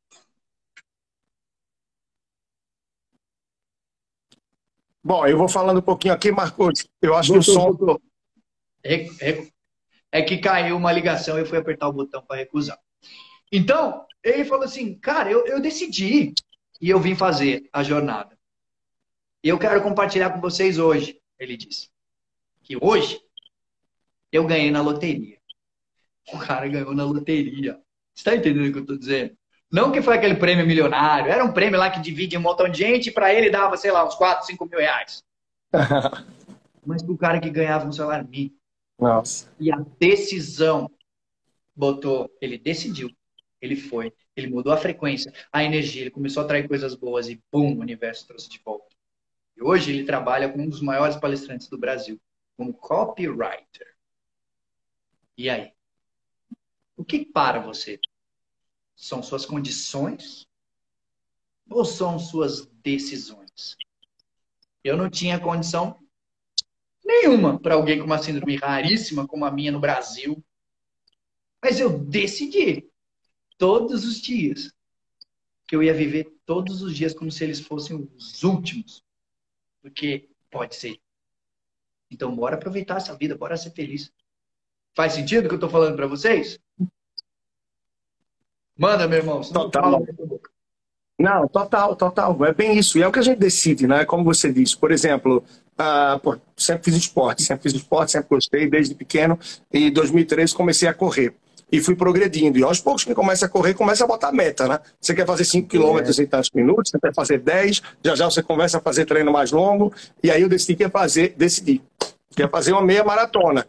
Bom, eu vou falando um pouquinho aqui, Marcos. Eu acho voltou, que o som. Voltou. É que caiu uma ligação e eu fui apertar o botão para recusar. Então, ele falou assim: cara, eu, eu decidi e eu vim fazer a jornada. E eu quero compartilhar com vocês hoje, ele disse. Que hoje eu ganhei na loteria. O cara ganhou na loteria. Você está entendendo o que eu estou dizendo? Não que foi aquele prêmio milionário, era um prêmio lá que divide um montão de gente e para ele dava, sei lá, uns 4, 5 mil reais. Mas para o cara que ganhava um salário mínimo. Nossa. E a decisão botou, ele decidiu, ele foi, ele mudou a frequência, a energia, ele começou a atrair coisas boas e pum, o universo trouxe de volta. E hoje ele trabalha com um dos maiores palestrantes do Brasil, como copywriter. E aí? O que para você? São suas condições ou são suas decisões? Eu não tinha condição nenhuma para alguém com uma síndrome raríssima como a minha no Brasil. Mas eu decidi todos os dias que eu ia viver todos os dias como se eles fossem os últimos. Porque pode ser. Então, bora aproveitar essa vida, bora ser feliz. Faz sentido o que eu estou falando para vocês? Manda, meu irmão. Total. Não, total, total. É bem isso. E é o que a gente decide, né? Como você disse. Por exemplo, uh, pô, sempre fiz esporte, sempre fiz esporte, sempre gostei desde pequeno. E em 2013 comecei a correr. E fui progredindo. E aos poucos que começa a correr, começa a botar meta, né? Você quer fazer 5 km é. em tantos minutos, você quer fazer 10, já já você começa a fazer treino mais longo. E aí eu decidi que ia fazer, decidi, que ia fazer uma meia maratona.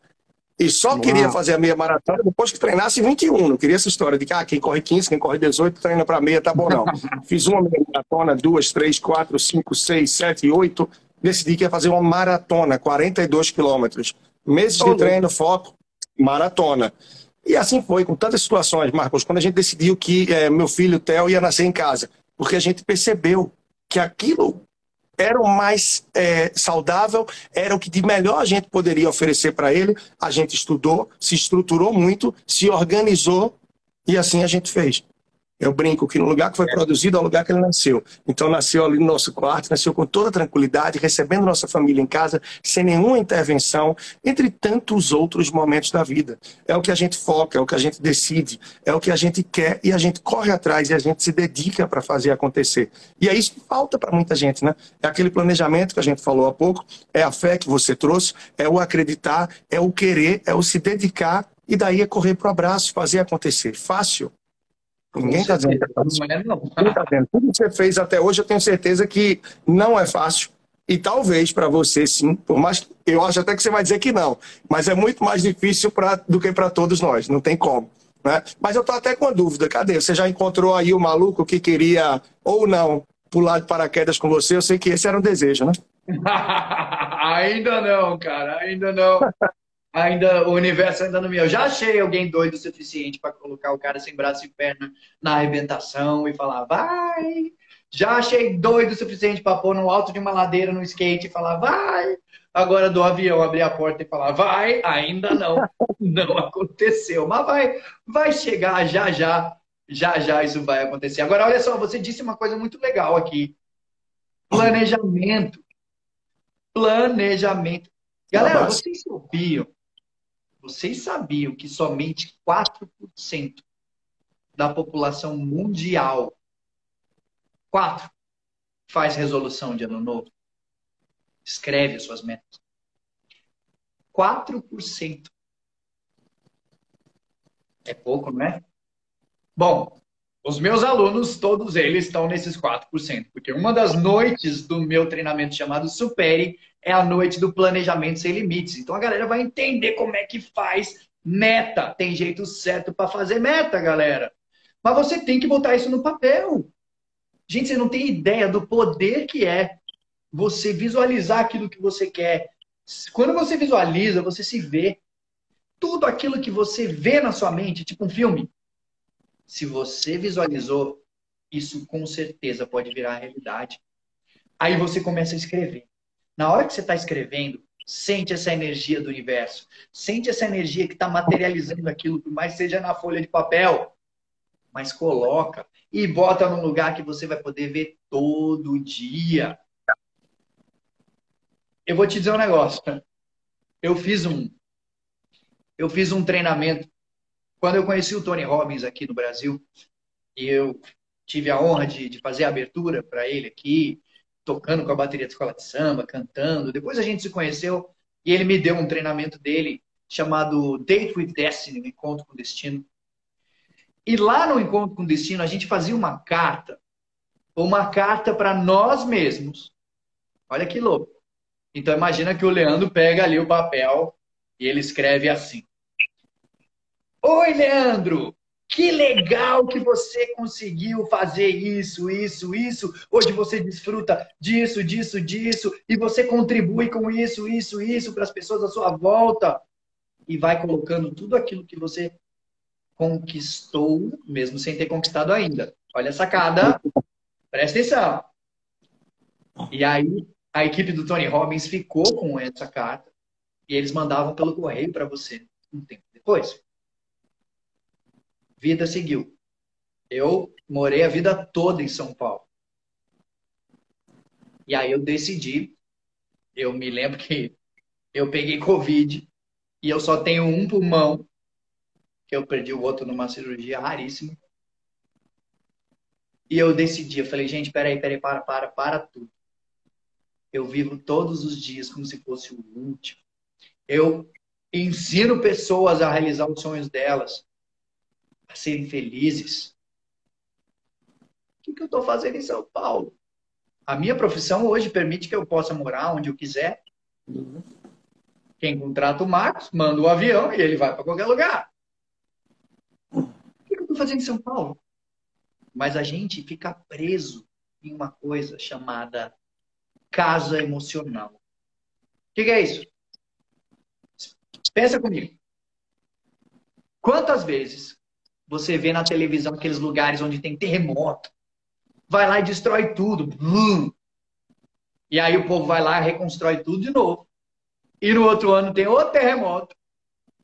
E só Uau. queria fazer a meia maratona depois que treinasse 21. Não queria essa história de que ah, quem corre 15, quem corre 18, treina para meia, tá bom, não. Fiz uma meia maratona, duas, três, quatro, cinco, seis, sete, oito. Decidi que ia fazer uma maratona, 42 quilômetros. Meses de treino, foco, maratona. E assim foi, com tantas situações, Marcos, quando a gente decidiu que é, meu filho, Theo, ia nascer em casa. Porque a gente percebeu que aquilo era o mais é, saudável, era o que de melhor a gente poderia oferecer para ele. A gente estudou, se estruturou muito, se organizou e assim a gente fez. Eu brinco que no lugar que foi produzido é o lugar que ele nasceu. Então nasceu ali no nosso quarto, nasceu com toda tranquilidade, recebendo nossa família em casa, sem nenhuma intervenção, entre tantos outros momentos da vida. É o que a gente foca, é o que a gente decide, é o que a gente quer e a gente corre atrás e a gente se dedica para fazer acontecer. E é isso que falta para muita gente, né? É aquele planejamento que a gente falou há pouco, é a fé que você trouxe, é o acreditar, é o querer, é o se dedicar e daí é correr para o abraço, fazer acontecer. Fácil? Ninguém está dizendo que é. Não é, não. Ninguém tá dizendo. Tudo que você fez até hoje, eu tenho certeza que não é fácil. E talvez para você, sim, por mais que eu acho até que você vai dizer que não, mas é muito mais difícil pra, do que para todos nós, não tem como. Né? Mas eu estou até com a dúvida: cadê? Você já encontrou aí o maluco que queria ou não pular de paraquedas com você? Eu sei que esse era um desejo, né? ainda não, cara, ainda não ainda o universo ainda não me. Eu já achei alguém doido o suficiente para colocar o cara sem braço e perna na arrebentação e falar, vai. Já achei doido o suficiente para pôr no alto de uma ladeira no skate e falar, vai. Agora do avião abrir a porta e falar, vai. Ainda não. Não aconteceu. Mas vai, vai chegar já já. Já já isso vai acontecer. Agora, olha só, você disse uma coisa muito legal aqui. Planejamento. Planejamento. Galera, vocês sabiam vocês sabiam que somente 4% da população mundial, 4, faz resolução de ano novo? Escreve as suas metas. 4%. É pouco, não é? Bom, os meus alunos, todos eles estão nesses 4%, porque uma das noites do meu treinamento chamado Supere, é a noite do planejamento sem limites. Então a galera vai entender como é que faz meta. Tem jeito certo para fazer meta, galera. Mas você tem que botar isso no papel. Gente, você não tem ideia do poder que é você visualizar aquilo que você quer. Quando você visualiza, você se vê. Tudo aquilo que você vê na sua mente, tipo um filme. Se você visualizou, isso com certeza pode virar realidade. Aí você começa a escrever. Na hora que você está escrevendo, sente essa energia do universo. Sente essa energia que está materializando aquilo, por mais seja na folha de papel. Mas coloca e bota num lugar que você vai poder ver todo dia. Eu vou te dizer um negócio. Eu fiz um eu fiz um treinamento quando eu conheci o Tony Robbins aqui no Brasil. E eu tive a honra de, de fazer a abertura para ele aqui, tocando com a bateria de escola de samba, cantando. Depois a gente se conheceu e ele me deu um treinamento dele chamado Date with Destiny, Encontro com Destino. E lá no Encontro com Destino a gente fazia uma carta, uma carta para nós mesmos. Olha que louco. Então imagina que o Leandro pega ali o papel e ele escreve assim: Oi, Leandro! Que legal que você conseguiu fazer isso, isso, isso. Hoje você desfruta disso, disso, disso, e você contribui com isso, isso, isso para as pessoas à sua volta. E vai colocando tudo aquilo que você conquistou, mesmo sem ter conquistado ainda. Olha a sacada, presta atenção. E aí a equipe do Tony Robbins ficou com essa carta e eles mandavam pelo correio para você um tempo depois. Vida seguiu. Eu morei a vida toda em São Paulo. E aí eu decidi, eu me lembro que eu peguei Covid e eu só tenho um pulmão, que eu perdi o outro numa cirurgia raríssima. E eu decidi, eu falei, gente, peraí, peraí, para, para, para tudo. Eu vivo todos os dias como se fosse o último. Eu ensino pessoas a realizar os sonhos delas, a serem felizes. O que, eu estou fazendo em São Paulo? A minha profissão hoje permite que eu possa morar onde eu quiser. Quem contrata o Marcos, manda o avião e ele vai para qualquer lugar. O que, que eu estou fazendo em São Paulo? Mas a gente fica preso em uma coisa chamada casa emocional. O que, que é isso? Pensa comigo. Quantas vezes você vê na televisão aqueles lugares onde tem terremoto? Vai lá e destrói tudo. E aí o povo vai lá e reconstrói tudo de novo. E no outro ano tem outro terremoto,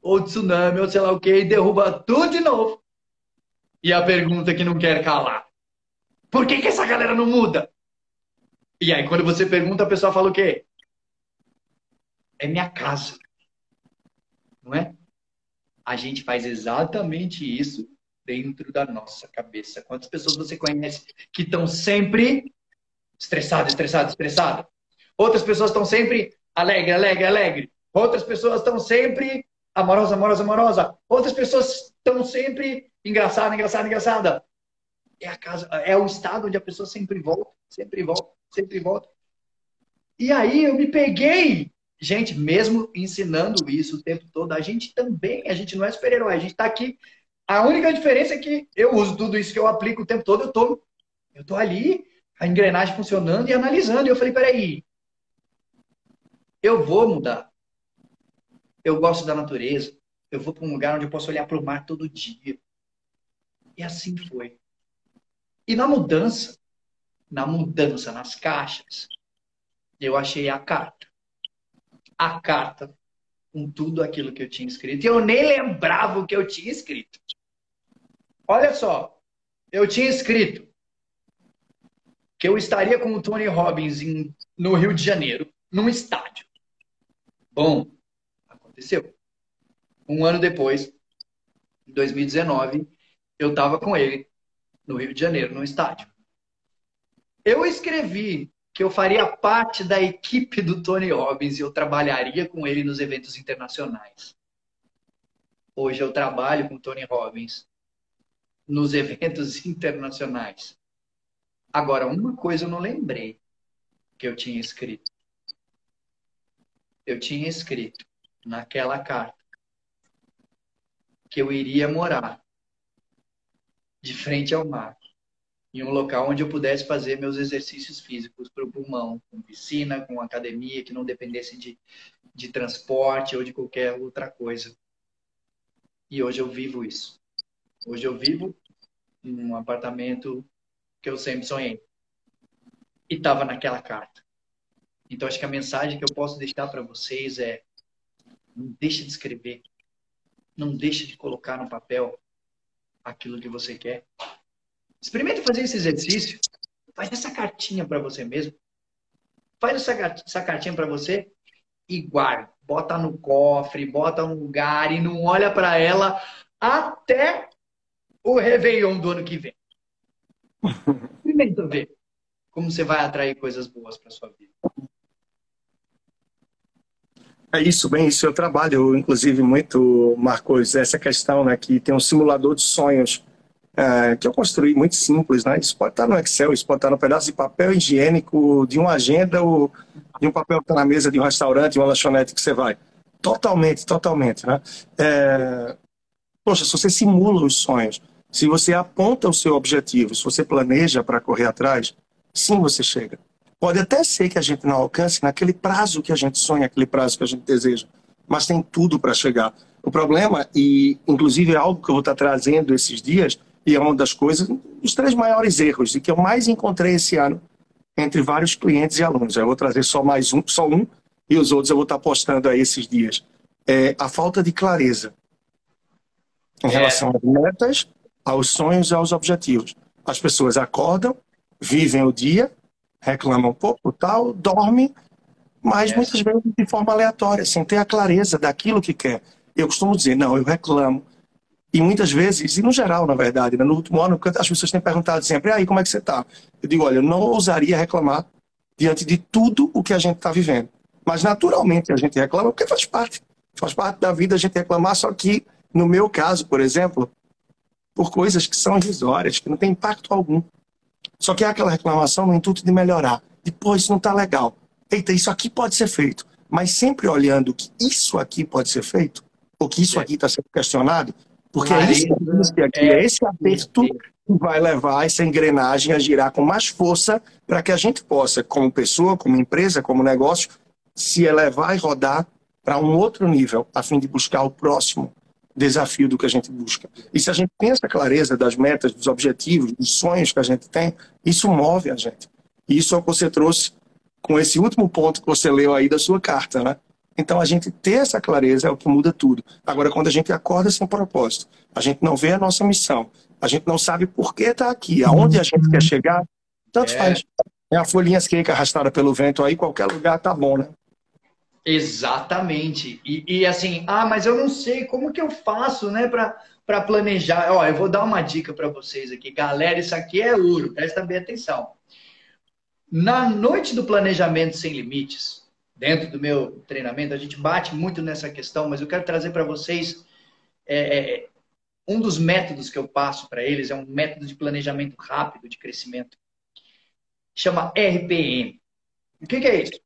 ou tsunami, ou sei lá o que, e derruba tudo de novo. E a pergunta que não quer calar: por que, que essa galera não muda? E aí, quando você pergunta, a pessoa fala o quê? É minha casa. Não é? A gente faz exatamente isso dentro da nossa cabeça. Quantas pessoas você conhece que estão sempre estressadas, estressadas, estressadas? Outras pessoas estão sempre alegre, alegre, alegre. Outras pessoas estão sempre amorosa, amorosa, amorosa. Outras pessoas estão sempre engraçada, engraçada, engraçada. É a casa, é o estado onde a pessoa sempre volta, sempre volta sempre volta. E aí eu me peguei, gente, mesmo ensinando isso o tempo todo, a gente também, a gente não é super-herói, a gente está aqui. A única diferença é que eu uso tudo isso que eu aplico o tempo todo, eu tô, eu tô ali, a engrenagem funcionando e analisando. E eu falei, peraí, eu vou mudar. Eu gosto da natureza. Eu vou para um lugar onde eu posso olhar para o mar todo dia. E assim foi. E na mudança, na mudança nas caixas, eu achei a carta. A carta com tudo aquilo que eu tinha escrito. E eu nem lembrava o que eu tinha escrito. Olha só, eu tinha escrito que eu estaria com o Tony Robbins em, no Rio de Janeiro, num estádio. Bom, aconteceu. Um ano depois, em 2019, eu estava com ele no Rio de Janeiro, num estádio. Eu escrevi que eu faria parte da equipe do Tony Robbins e eu trabalharia com ele nos eventos internacionais. Hoje eu trabalho com o Tony Robbins nos eventos internacionais. Agora, uma coisa eu não lembrei que eu tinha escrito. eu tinha escrito naquela carta que eu iria morar de frente ao mar, em um local onde eu pudesse fazer meus exercícios físicos para o pulmão, com piscina, com academia, que não dependesse de, de transporte ou de qualquer outra coisa. E hoje eu vivo isso. Hoje eu vivo num apartamento que eu sempre sonhei. E estava naquela carta. Então acho que a mensagem que eu posso deixar para vocês é: não deixe de escrever, não deixe de colocar no papel aquilo que você quer. Experimenta fazer esse exercício. Faz essa cartinha para você mesmo. Faz essa, essa cartinha para você e guarda. Bota no cofre, bota no lugar e não olha para ela até o Réveillon do ano que vem. Experimenta ver como você vai atrair coisas boas para sua vida. É isso, bem, isso eu trabalho, inclusive, muito, Marcos, essa questão, né, que tem um simulador de sonhos é, que eu construí muito simples, né, isso pode estar no Excel, isso pode estar no pedaço de papel higiênico de uma agenda ou de um papel que está na mesa de um restaurante, uma lanchonete que você vai. Totalmente, totalmente, né. É, poxa, se você simula os sonhos, se você aponta o seu objetivo, se você planeja para correr atrás, sim, você chega. Pode até ser que a gente não alcance naquele prazo que a gente sonha, aquele prazo que a gente deseja, mas tem tudo para chegar. O problema, e inclusive é algo que eu vou estar trazendo esses dias, e é uma das coisas, os três maiores erros e que eu mais encontrei esse ano entre vários clientes e alunos. Eu vou trazer só mais um, só um, e os outros eu vou estar postando aí esses dias. É a falta de clareza em é. relação às metas, aos sonhos e aos objetivos. As pessoas acordam, vivem o dia, reclama um pouco, tal, dorme, mas é. muitas vezes de forma aleatória, sem ter a clareza daquilo que quer. Eu costumo dizer, não, eu reclamo. E muitas vezes, e no geral, na verdade, né, no último ano, as pessoas têm perguntado sempre, aí, como é que você está? Eu digo, olha, eu não ousaria reclamar diante de tudo o que a gente está vivendo. Mas naturalmente a gente reclama porque faz parte. Faz parte da vida a gente reclamar, só que, no meu caso, por exemplo, por coisas que são irrisórias, que não têm impacto algum. Só que é aquela reclamação no intuito de melhorar. Depois, isso não está legal. Eita, isso aqui pode ser feito. Mas sempre olhando que isso aqui pode ser feito, ou que isso é. aqui está sendo questionado, porque é, esse, aqui, é, é esse aperto que vai levar essa engrenagem a girar com mais força para que a gente possa, como pessoa, como empresa, como negócio, se elevar e rodar para um outro nível, a fim de buscar o próximo desafio do que a gente busca. E se a gente tem essa clareza das metas, dos objetivos, dos sonhos que a gente tem, isso move a gente. E isso é o que você trouxe com esse último ponto que você leu aí da sua carta, né? Então a gente ter essa clareza é o que muda tudo. Agora, quando a gente acorda sem propósito, a gente não vê a nossa missão, a gente não sabe por que está aqui, aonde a gente quer chegar, tanto é. faz. É a folhinha seca arrastada pelo vento aí, qualquer lugar tá bom, né? Exatamente. E, e, assim, ah, mas eu não sei como que eu faço, né, para planejar. Ó, eu vou dar uma dica para vocês aqui. Galera, isso aqui é ouro, presta bem atenção. Na noite do planejamento sem limites, dentro do meu treinamento, a gente bate muito nessa questão, mas eu quero trazer para vocês é, é, um dos métodos que eu passo para eles, é um método de planejamento rápido de crescimento. Chama RPM. O que, que é isso?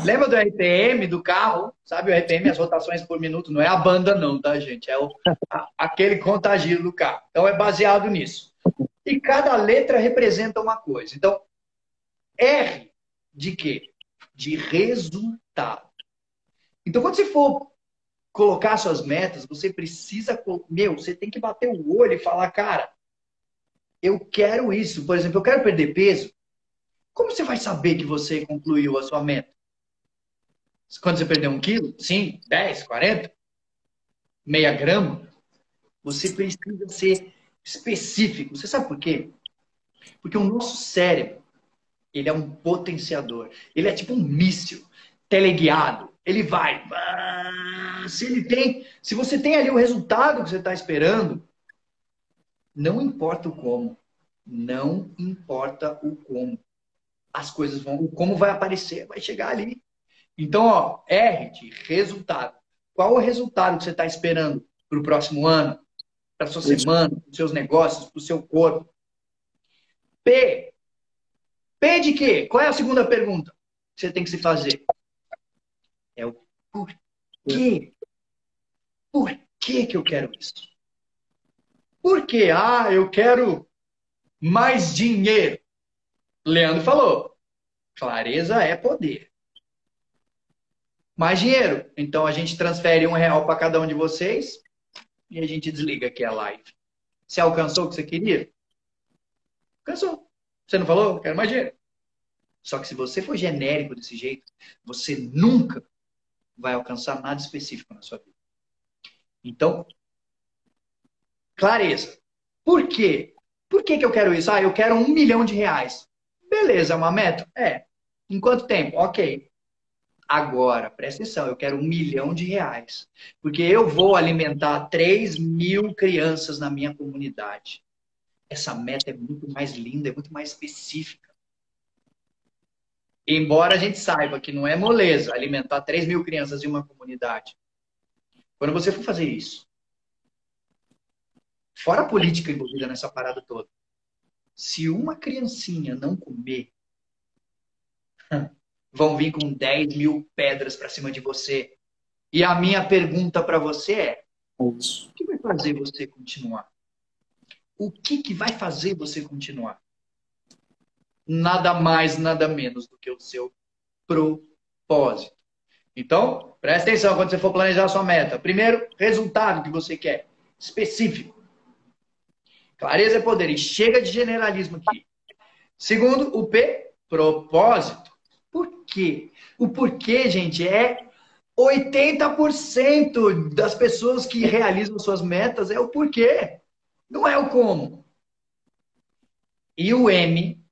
Lembra do RPM do carro? Sabe o RPM, as rotações por minuto? Não é a banda, não, tá, gente? É o, a, aquele contagiro do carro. Então é baseado nisso. E cada letra representa uma coisa. Então, R de quê? De resultado. Então, quando você for colocar suas metas, você precisa. Meu, você tem que bater o olho e falar, cara, eu quero isso. Por exemplo, eu quero perder peso. Como você vai saber que você concluiu a sua meta? Quando você perder um quilo, 5, 10, 40, meia grama, você precisa ser específico. Você sabe por quê? Porque o nosso cérebro, ele é um potenciador. Ele é tipo um míssil teleguiado. Ele vai. Se ele tem, se você tem ali o resultado que você está esperando, não importa o como, não importa o como, as coisas vão, o como vai aparecer, vai chegar ali. Então, ó, R de resultado. Qual o resultado que você está esperando para o próximo ano, para a sua semana, para os seus negócios, para o seu corpo? P. P de quê? Qual é a segunda pergunta que você tem que se fazer? É o porquê. Por que, que eu quero isso? Por quê? Ah, eu quero mais dinheiro. Leandro falou: clareza é poder. Mais dinheiro. Então a gente transfere um real para cada um de vocês e a gente desliga aqui a live. Você alcançou o que você queria? Alcançou. Você não falou? Quero mais dinheiro. Só que se você for genérico desse jeito, você nunca vai alcançar nada específico na sua vida. Então, clareza. Por quê? Por que, que eu quero isso? Ah, eu quero um milhão de reais. Beleza, é uma meta? É. Em quanto tempo? Ok. Agora, presta atenção, eu quero um milhão de reais. Porque eu vou alimentar 3 mil crianças na minha comunidade. Essa meta é muito mais linda, é muito mais específica. Embora a gente saiba que não é moleza alimentar 3 mil crianças em uma comunidade. Quando você for fazer isso, fora a política envolvida nessa parada toda, se uma criancinha não comer, vão vir com 10 mil pedras para cima de você. E a minha pergunta para você é: o que vai fazer você continuar? O que, que vai fazer você continuar? Nada mais, nada menos do que o seu propósito. Então, presta atenção quando você for planejar a sua meta. Primeiro, resultado que você quer, específico. Clareza é poder. E chega de generalismo aqui. Segundo, o P, propósito. Por quê? O porquê, gente, é 80% das pessoas que realizam suas metas é o porquê. Não é o como. E o M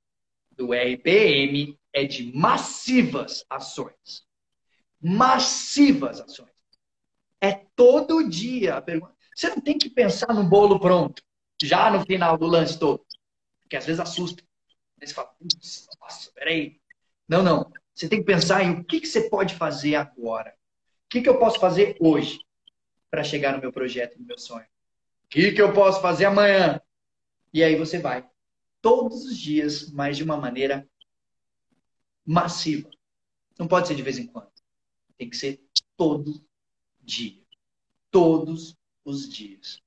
do RPM é de massivas ações massivas ações. É todo dia a pergunta. Você não tem que pensar no bolo pronto, já no final do lance todo. Porque às vezes assusta. Aí você fala, nossa, peraí. Não, não. Você tem que pensar em o que, que você pode fazer agora. O que, que eu posso fazer hoje para chegar no meu projeto, no meu sonho? O que, que eu posso fazer amanhã? E aí você vai. Todos os dias, mas de uma maneira massiva. Não pode ser de vez em quando. Tem que ser todo dia. Todos os dias.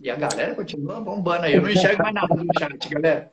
E a galera continua bombando aí. Eu não enxergo mais nada no chat, galera.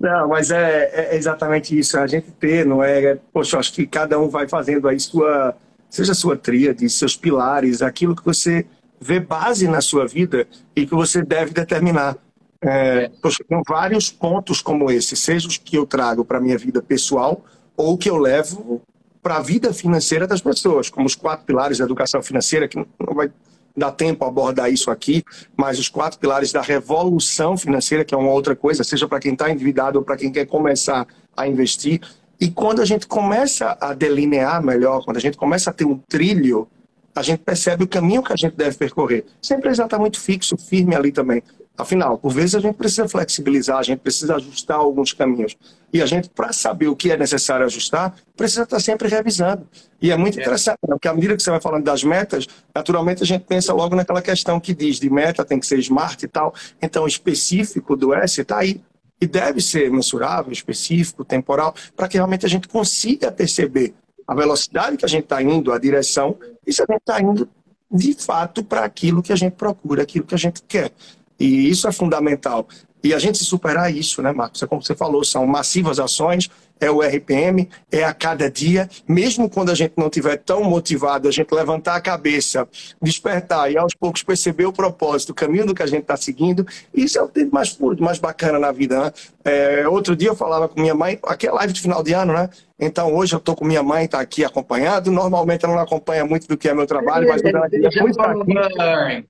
Não, mas é, é, exatamente isso. A gente ter, não é, é? Poxa, acho que cada um vai fazendo aí sua. Seja sua tríade, seus pilares, aquilo que você vê base na sua vida e que você deve determinar. É, poxa, vários pontos como esse, seja os que eu trago para minha vida pessoal, ou que eu levo para a vida financeira das pessoas, como os quatro pilares da educação financeira, que não vai dar tempo abordar isso aqui, mas os quatro pilares da revolução financeira, que é uma outra coisa, seja para quem está endividado ou para quem quer começar a investir. E quando a gente começa a delinear melhor, quando a gente começa a ter um trilho, a gente percebe o caminho que a gente deve percorrer. Sem precisar estar muito fixo, firme ali também. Afinal, por vezes a gente precisa flexibilizar, a gente precisa ajustar alguns caminhos. E a gente, para saber o que é necessário ajustar, precisa estar sempre revisando. E é muito é. interessante, né? porque à medida que você vai falando das metas, naturalmente a gente pensa logo naquela questão que diz de meta tem que ser smart e tal. Então, específico do S está aí. E deve ser mensurável, específico, temporal, para que realmente a gente consiga perceber a velocidade que a gente está indo, a direção, e se a gente está indo de fato para aquilo que a gente procura, aquilo que a gente quer. E isso é fundamental. E a gente superar isso, né, Marcos? É como você falou, são massivas ações, é o RPM, é a cada dia, mesmo quando a gente não estiver tão motivado, a gente levantar a cabeça, despertar e aos poucos perceber o propósito, o caminho do que a gente está seguindo, isso é o tempo mais puro, mais bacana na vida, né? É, outro dia eu falava com minha mãe, aqui é live de final de ano, né? Então hoje eu estou com minha mãe, está aqui acompanhando, normalmente ela não acompanha muito do que é meu trabalho, mas ela é muito aqui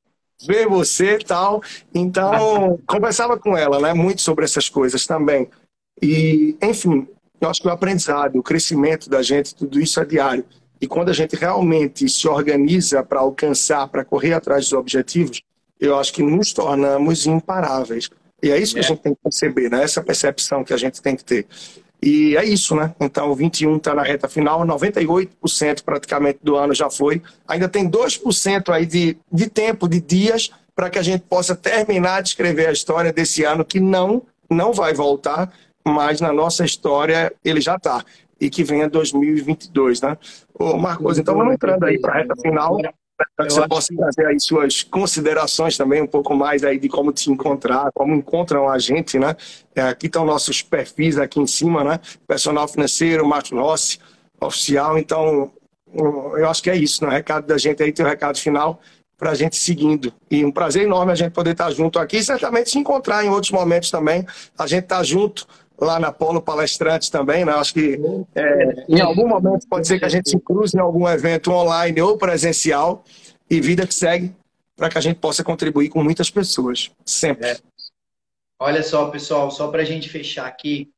ver você e tal. Então, conversava com ela, né, muito sobre essas coisas também. E, enfim, eu acho que o aprendizado, o crescimento da gente, tudo isso é diário. E quando a gente realmente se organiza para alcançar, para correr atrás dos objetivos, eu acho que nos tornamos imparáveis. E é isso que é. a gente tem que perceber, né? Essa percepção que a gente tem que ter. E é isso, né? Então o 21 está na reta final, 98% praticamente do ano já foi. Ainda tem 2% aí de, de tempo, de dias, para que a gente possa terminar de escrever a história desse ano que não, não vai voltar, mas na nossa história ele já está. e que venha 2022, né? Ô, Marcos, então vamos entrando aí para a reta final, para que você possa trazer aí suas considerações também, um pouco mais aí de como te encontrar, como encontram a gente, né? É, aqui estão nossos perfis aqui em cima, né? Personal financeiro, Marcos Rossi, oficial, então eu acho que é isso, né? O recado da gente aí tem o um recado final para a gente seguindo. E um prazer enorme a gente poder estar junto aqui e certamente se encontrar em outros momentos também. A gente tá junto lá na Polo Palestrantes também, né? Acho que é, em algum momento pode ser que a gente se cruze em algum evento online ou presencial e vida que segue para que a gente possa contribuir com muitas pessoas, sempre. É. Olha só, pessoal, só para a gente fechar aqui,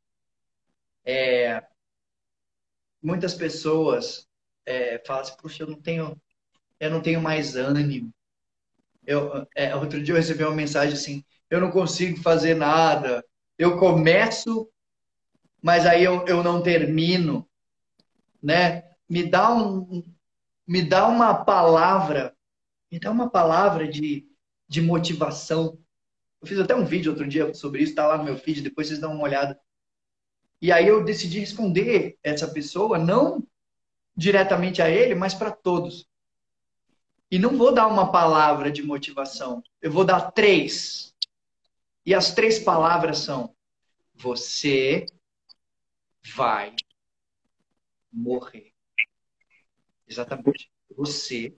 é... muitas pessoas é, falam assim, puxa, eu não tenho, eu não tenho mais ânimo. Eu, é, outro dia eu recebi uma mensagem assim, eu não consigo fazer nada, eu começo mas aí eu, eu não termino, né? Me dá um, me dá uma palavra, me dá uma palavra de, de motivação. Eu fiz até um vídeo outro dia sobre isso, tá lá no meu feed, depois vocês dão uma olhada. E aí eu decidi responder essa pessoa, não diretamente a ele, mas para todos. E não vou dar uma palavra de motivação, eu vou dar três. E as três palavras são: você vai morrer. Exatamente. Você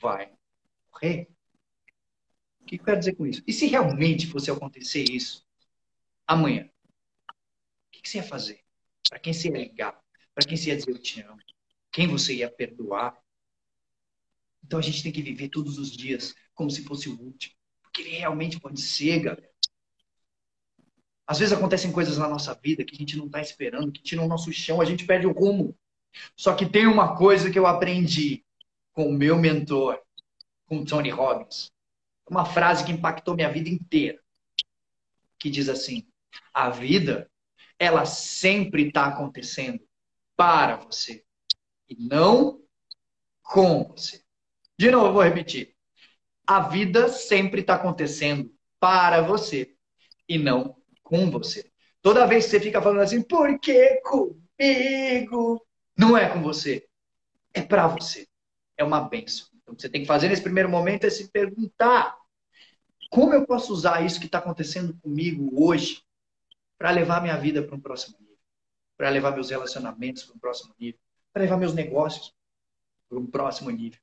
vai morrer. O que eu quero dizer com isso? E se realmente fosse acontecer isso amanhã? O que você ia fazer? Para quem você ia ligar? Para quem você ia dizer eu te amo? Quem você ia perdoar? Então a gente tem que viver todos os dias como se fosse o último. Porque ele realmente pode ser, galera. Às vezes acontecem coisas na nossa vida que a gente não está esperando, que tiram o nosso chão, a gente perde o rumo. Só que tem uma coisa que eu aprendi com o meu mentor, com Tony Robbins. Uma frase que impactou minha vida inteira. Que diz assim: a vida, ela sempre está acontecendo para você e não com você. De novo, vou repetir. A vida sempre está acontecendo para você e não com você. Toda vez que você fica falando assim, por que comigo? Não é com você. É para você. É uma benção. Então, o que você tem que fazer nesse primeiro momento é se perguntar: como eu posso usar isso que está acontecendo comigo hoje para levar minha vida para um próximo nível? Para levar meus relacionamentos para um próximo nível? Para levar meus negócios para um próximo nível?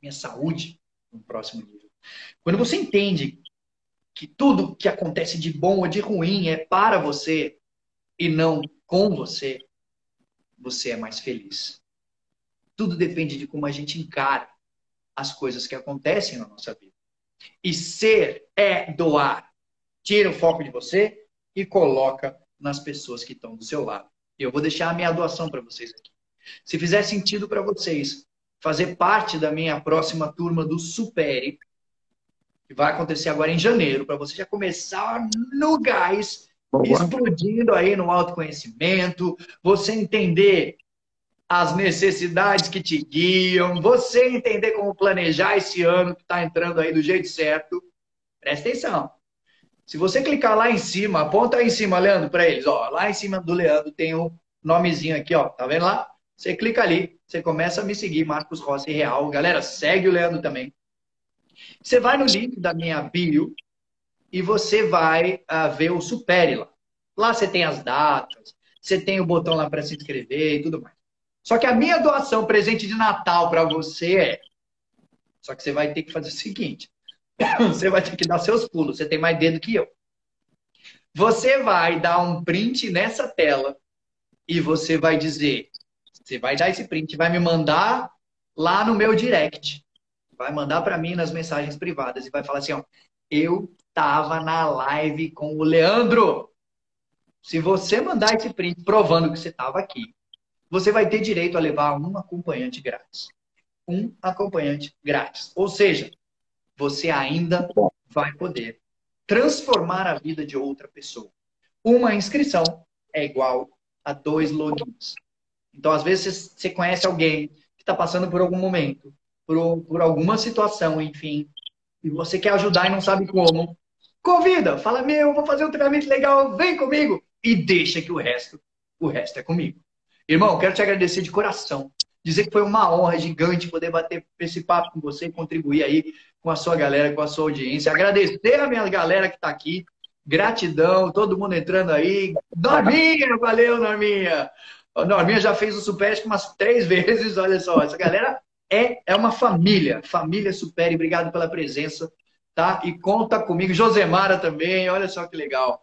Minha saúde para um próximo nível? Quando você entende que tudo que acontece de bom ou de ruim é para você e não com você, você é mais feliz. Tudo depende de como a gente encara as coisas que acontecem na nossa vida. E ser é doar. Tira o foco de você e coloca nas pessoas que estão do seu lado. Eu vou deixar a minha doação para vocês aqui. Se fizer sentido para vocês fazer parte da minha próxima turma do Supere, que vai acontecer agora em janeiro, para você já começar no gás, Boa. explodindo aí no autoconhecimento, você entender as necessidades que te guiam, você entender como planejar esse ano que está entrando aí do jeito certo. Presta atenção. Se você clicar lá em cima, aponta aí em cima, Leandro, para eles. Ó, lá em cima do Leandro tem o um nomezinho aqui, ó. Tá vendo lá? Você clica ali, você começa a me seguir, Marcos Rossi Real. Galera, segue o Leandro também. Você vai no link da minha bio e você vai uh, ver o Supere lá. Lá você tem as datas, você tem o botão lá para se inscrever e tudo mais. Só que a minha doação, presente de Natal para você é. Só que você vai ter que fazer o seguinte: você vai ter que dar seus pulos, você tem mais dedo que eu. Você vai dar um print nessa tela e você vai dizer: você vai dar esse print, vai me mandar lá no meu direct vai mandar para mim nas mensagens privadas e vai falar assim, ó, eu tava na live com o Leandro. Se você mandar esse print provando que você estava aqui, você vai ter direito a levar um acompanhante grátis. Um acompanhante grátis. Ou seja, você ainda vai poder transformar a vida de outra pessoa. Uma inscrição é igual a dois logins. Então, às vezes, você conhece alguém que está passando por algum momento por, por alguma situação, enfim, e você quer ajudar e não sabe como, convida, fala, meu, vou fazer um treinamento legal, vem comigo, e deixa que o resto, o resto é comigo. Irmão, quero te agradecer de coração. Dizer que foi uma honra gigante poder bater esse papo com você e contribuir aí com a sua galera, com a sua audiência. Agradecer a minha galera que está aqui. Gratidão, todo mundo entrando aí. Norminha, valeu, Norminha. Norminha já fez o Superesp umas três vezes, olha só. Essa galera é, é uma família. Família Supere, obrigado pela presença, tá? E conta comigo. Josemara também, olha só que legal.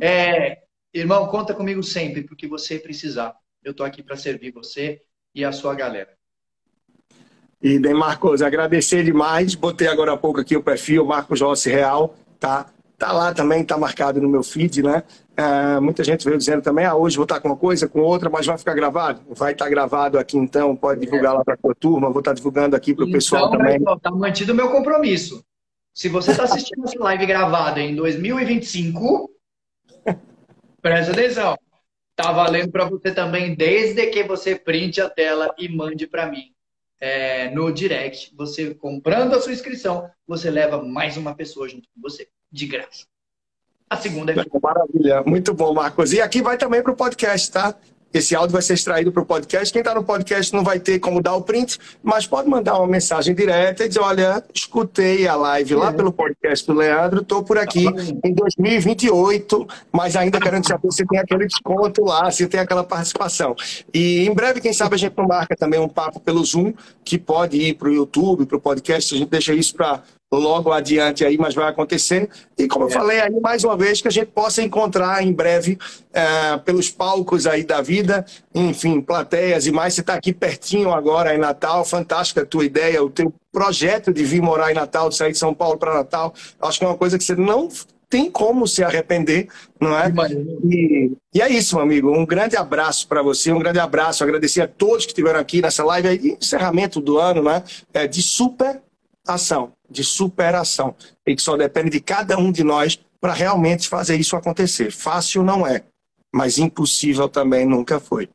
É, irmão, conta comigo sempre, porque você precisar. Eu estou aqui para servir você e a sua galera. E bem, Marcos, agradecer demais. Botei agora há pouco aqui o perfil, Marcos Rossi Real, tá? Tá lá também, tá marcado no meu feed, né? É, muita gente veio dizendo também, ah, hoje vou estar com uma coisa, com outra, mas vai ficar gravado? Vai estar gravado aqui então, pode divulgar lá para a tua turma, vou estar divulgando aqui para o então, pessoal também. Está mantido o meu compromisso. Se você está assistindo essa live gravada em 2025, presta atenção. Tá valendo para você também, desde que você printe a tela e mande para mim é, no direct. Você comprando a sua inscrição, você leva mais uma pessoa junto com você, de graça. A segunda é. Maravilha, muito bom, Marcos. E aqui vai também para o podcast, tá? Esse áudio vai ser extraído para o podcast. Quem está no podcast não vai ter como dar o print, mas pode mandar uma mensagem direta e dizer: Olha, escutei a live lá é. pelo podcast do Leandro, estou por aqui em 2028, mas ainda querendo saber se tem aquele desconto lá, se tem aquela participação. E em breve, quem sabe, a gente não marca também um papo pelo Zoom, que pode ir para o YouTube, para o podcast. A gente deixa isso para logo adiante aí, mas vai acontecer. E como é. eu falei aí, mais uma vez, que a gente possa encontrar em breve é, pelos palcos aí da vida, enfim, plateias e mais. Você está aqui pertinho agora em Natal, fantástica a tua ideia, o teu projeto de vir morar em Natal, de sair de São Paulo para Natal. Acho que é uma coisa que você não tem como se arrepender, não é? E, e, é isso, meu amigo. Um grande abraço para você, um grande abraço. Agradecer a todos que estiveram aqui nessa live aí, encerramento do ano, né? É, de super ação, de superação. E que só depende de cada um de nós para realmente fazer isso acontecer. Fácil não é, mas impossível também nunca foi.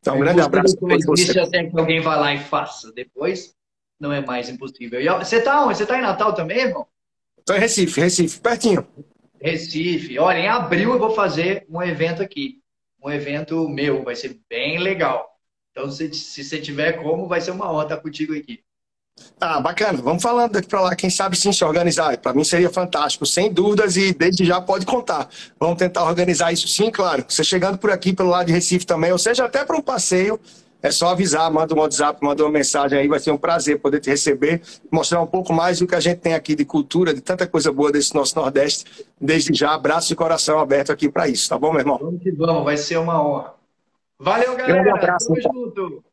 Então, um é grande abraço você. até que alguém vá lá e faça. Depois, não é mais impossível. E, você está onde? Você está em Natal também, irmão? Estou em Recife, Recife, pertinho. Recife. Olha, em abril eu vou fazer um evento aqui. Um evento meu, vai ser bem legal. Então, se, se você tiver como, vai ser uma honra estar contigo aqui. Ah, bacana. Vamos falando daqui para lá. Quem sabe sim se organizar. Para mim seria fantástico, sem dúvidas, e desde já pode contar. Vamos tentar organizar isso sim, claro. Você chegando por aqui pelo lado de Recife também, ou seja, até para um passeio, é só avisar, manda um WhatsApp, manda uma mensagem aí, vai ser um prazer poder te receber, mostrar um pouco mais do que a gente tem aqui de cultura, de tanta coisa boa desse nosso Nordeste. Desde já, abraço e coração aberto aqui para isso, tá bom, meu irmão? Vamos que vamos, vai ser uma honra. Valeu, galera. Grande abraço. Tamo então. junto.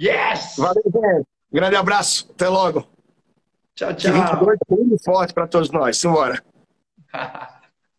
Yes! Valeu, gente. Grande abraço, até logo. Tchau, tchau. Que 22 muito forte para todos nós. Simbora.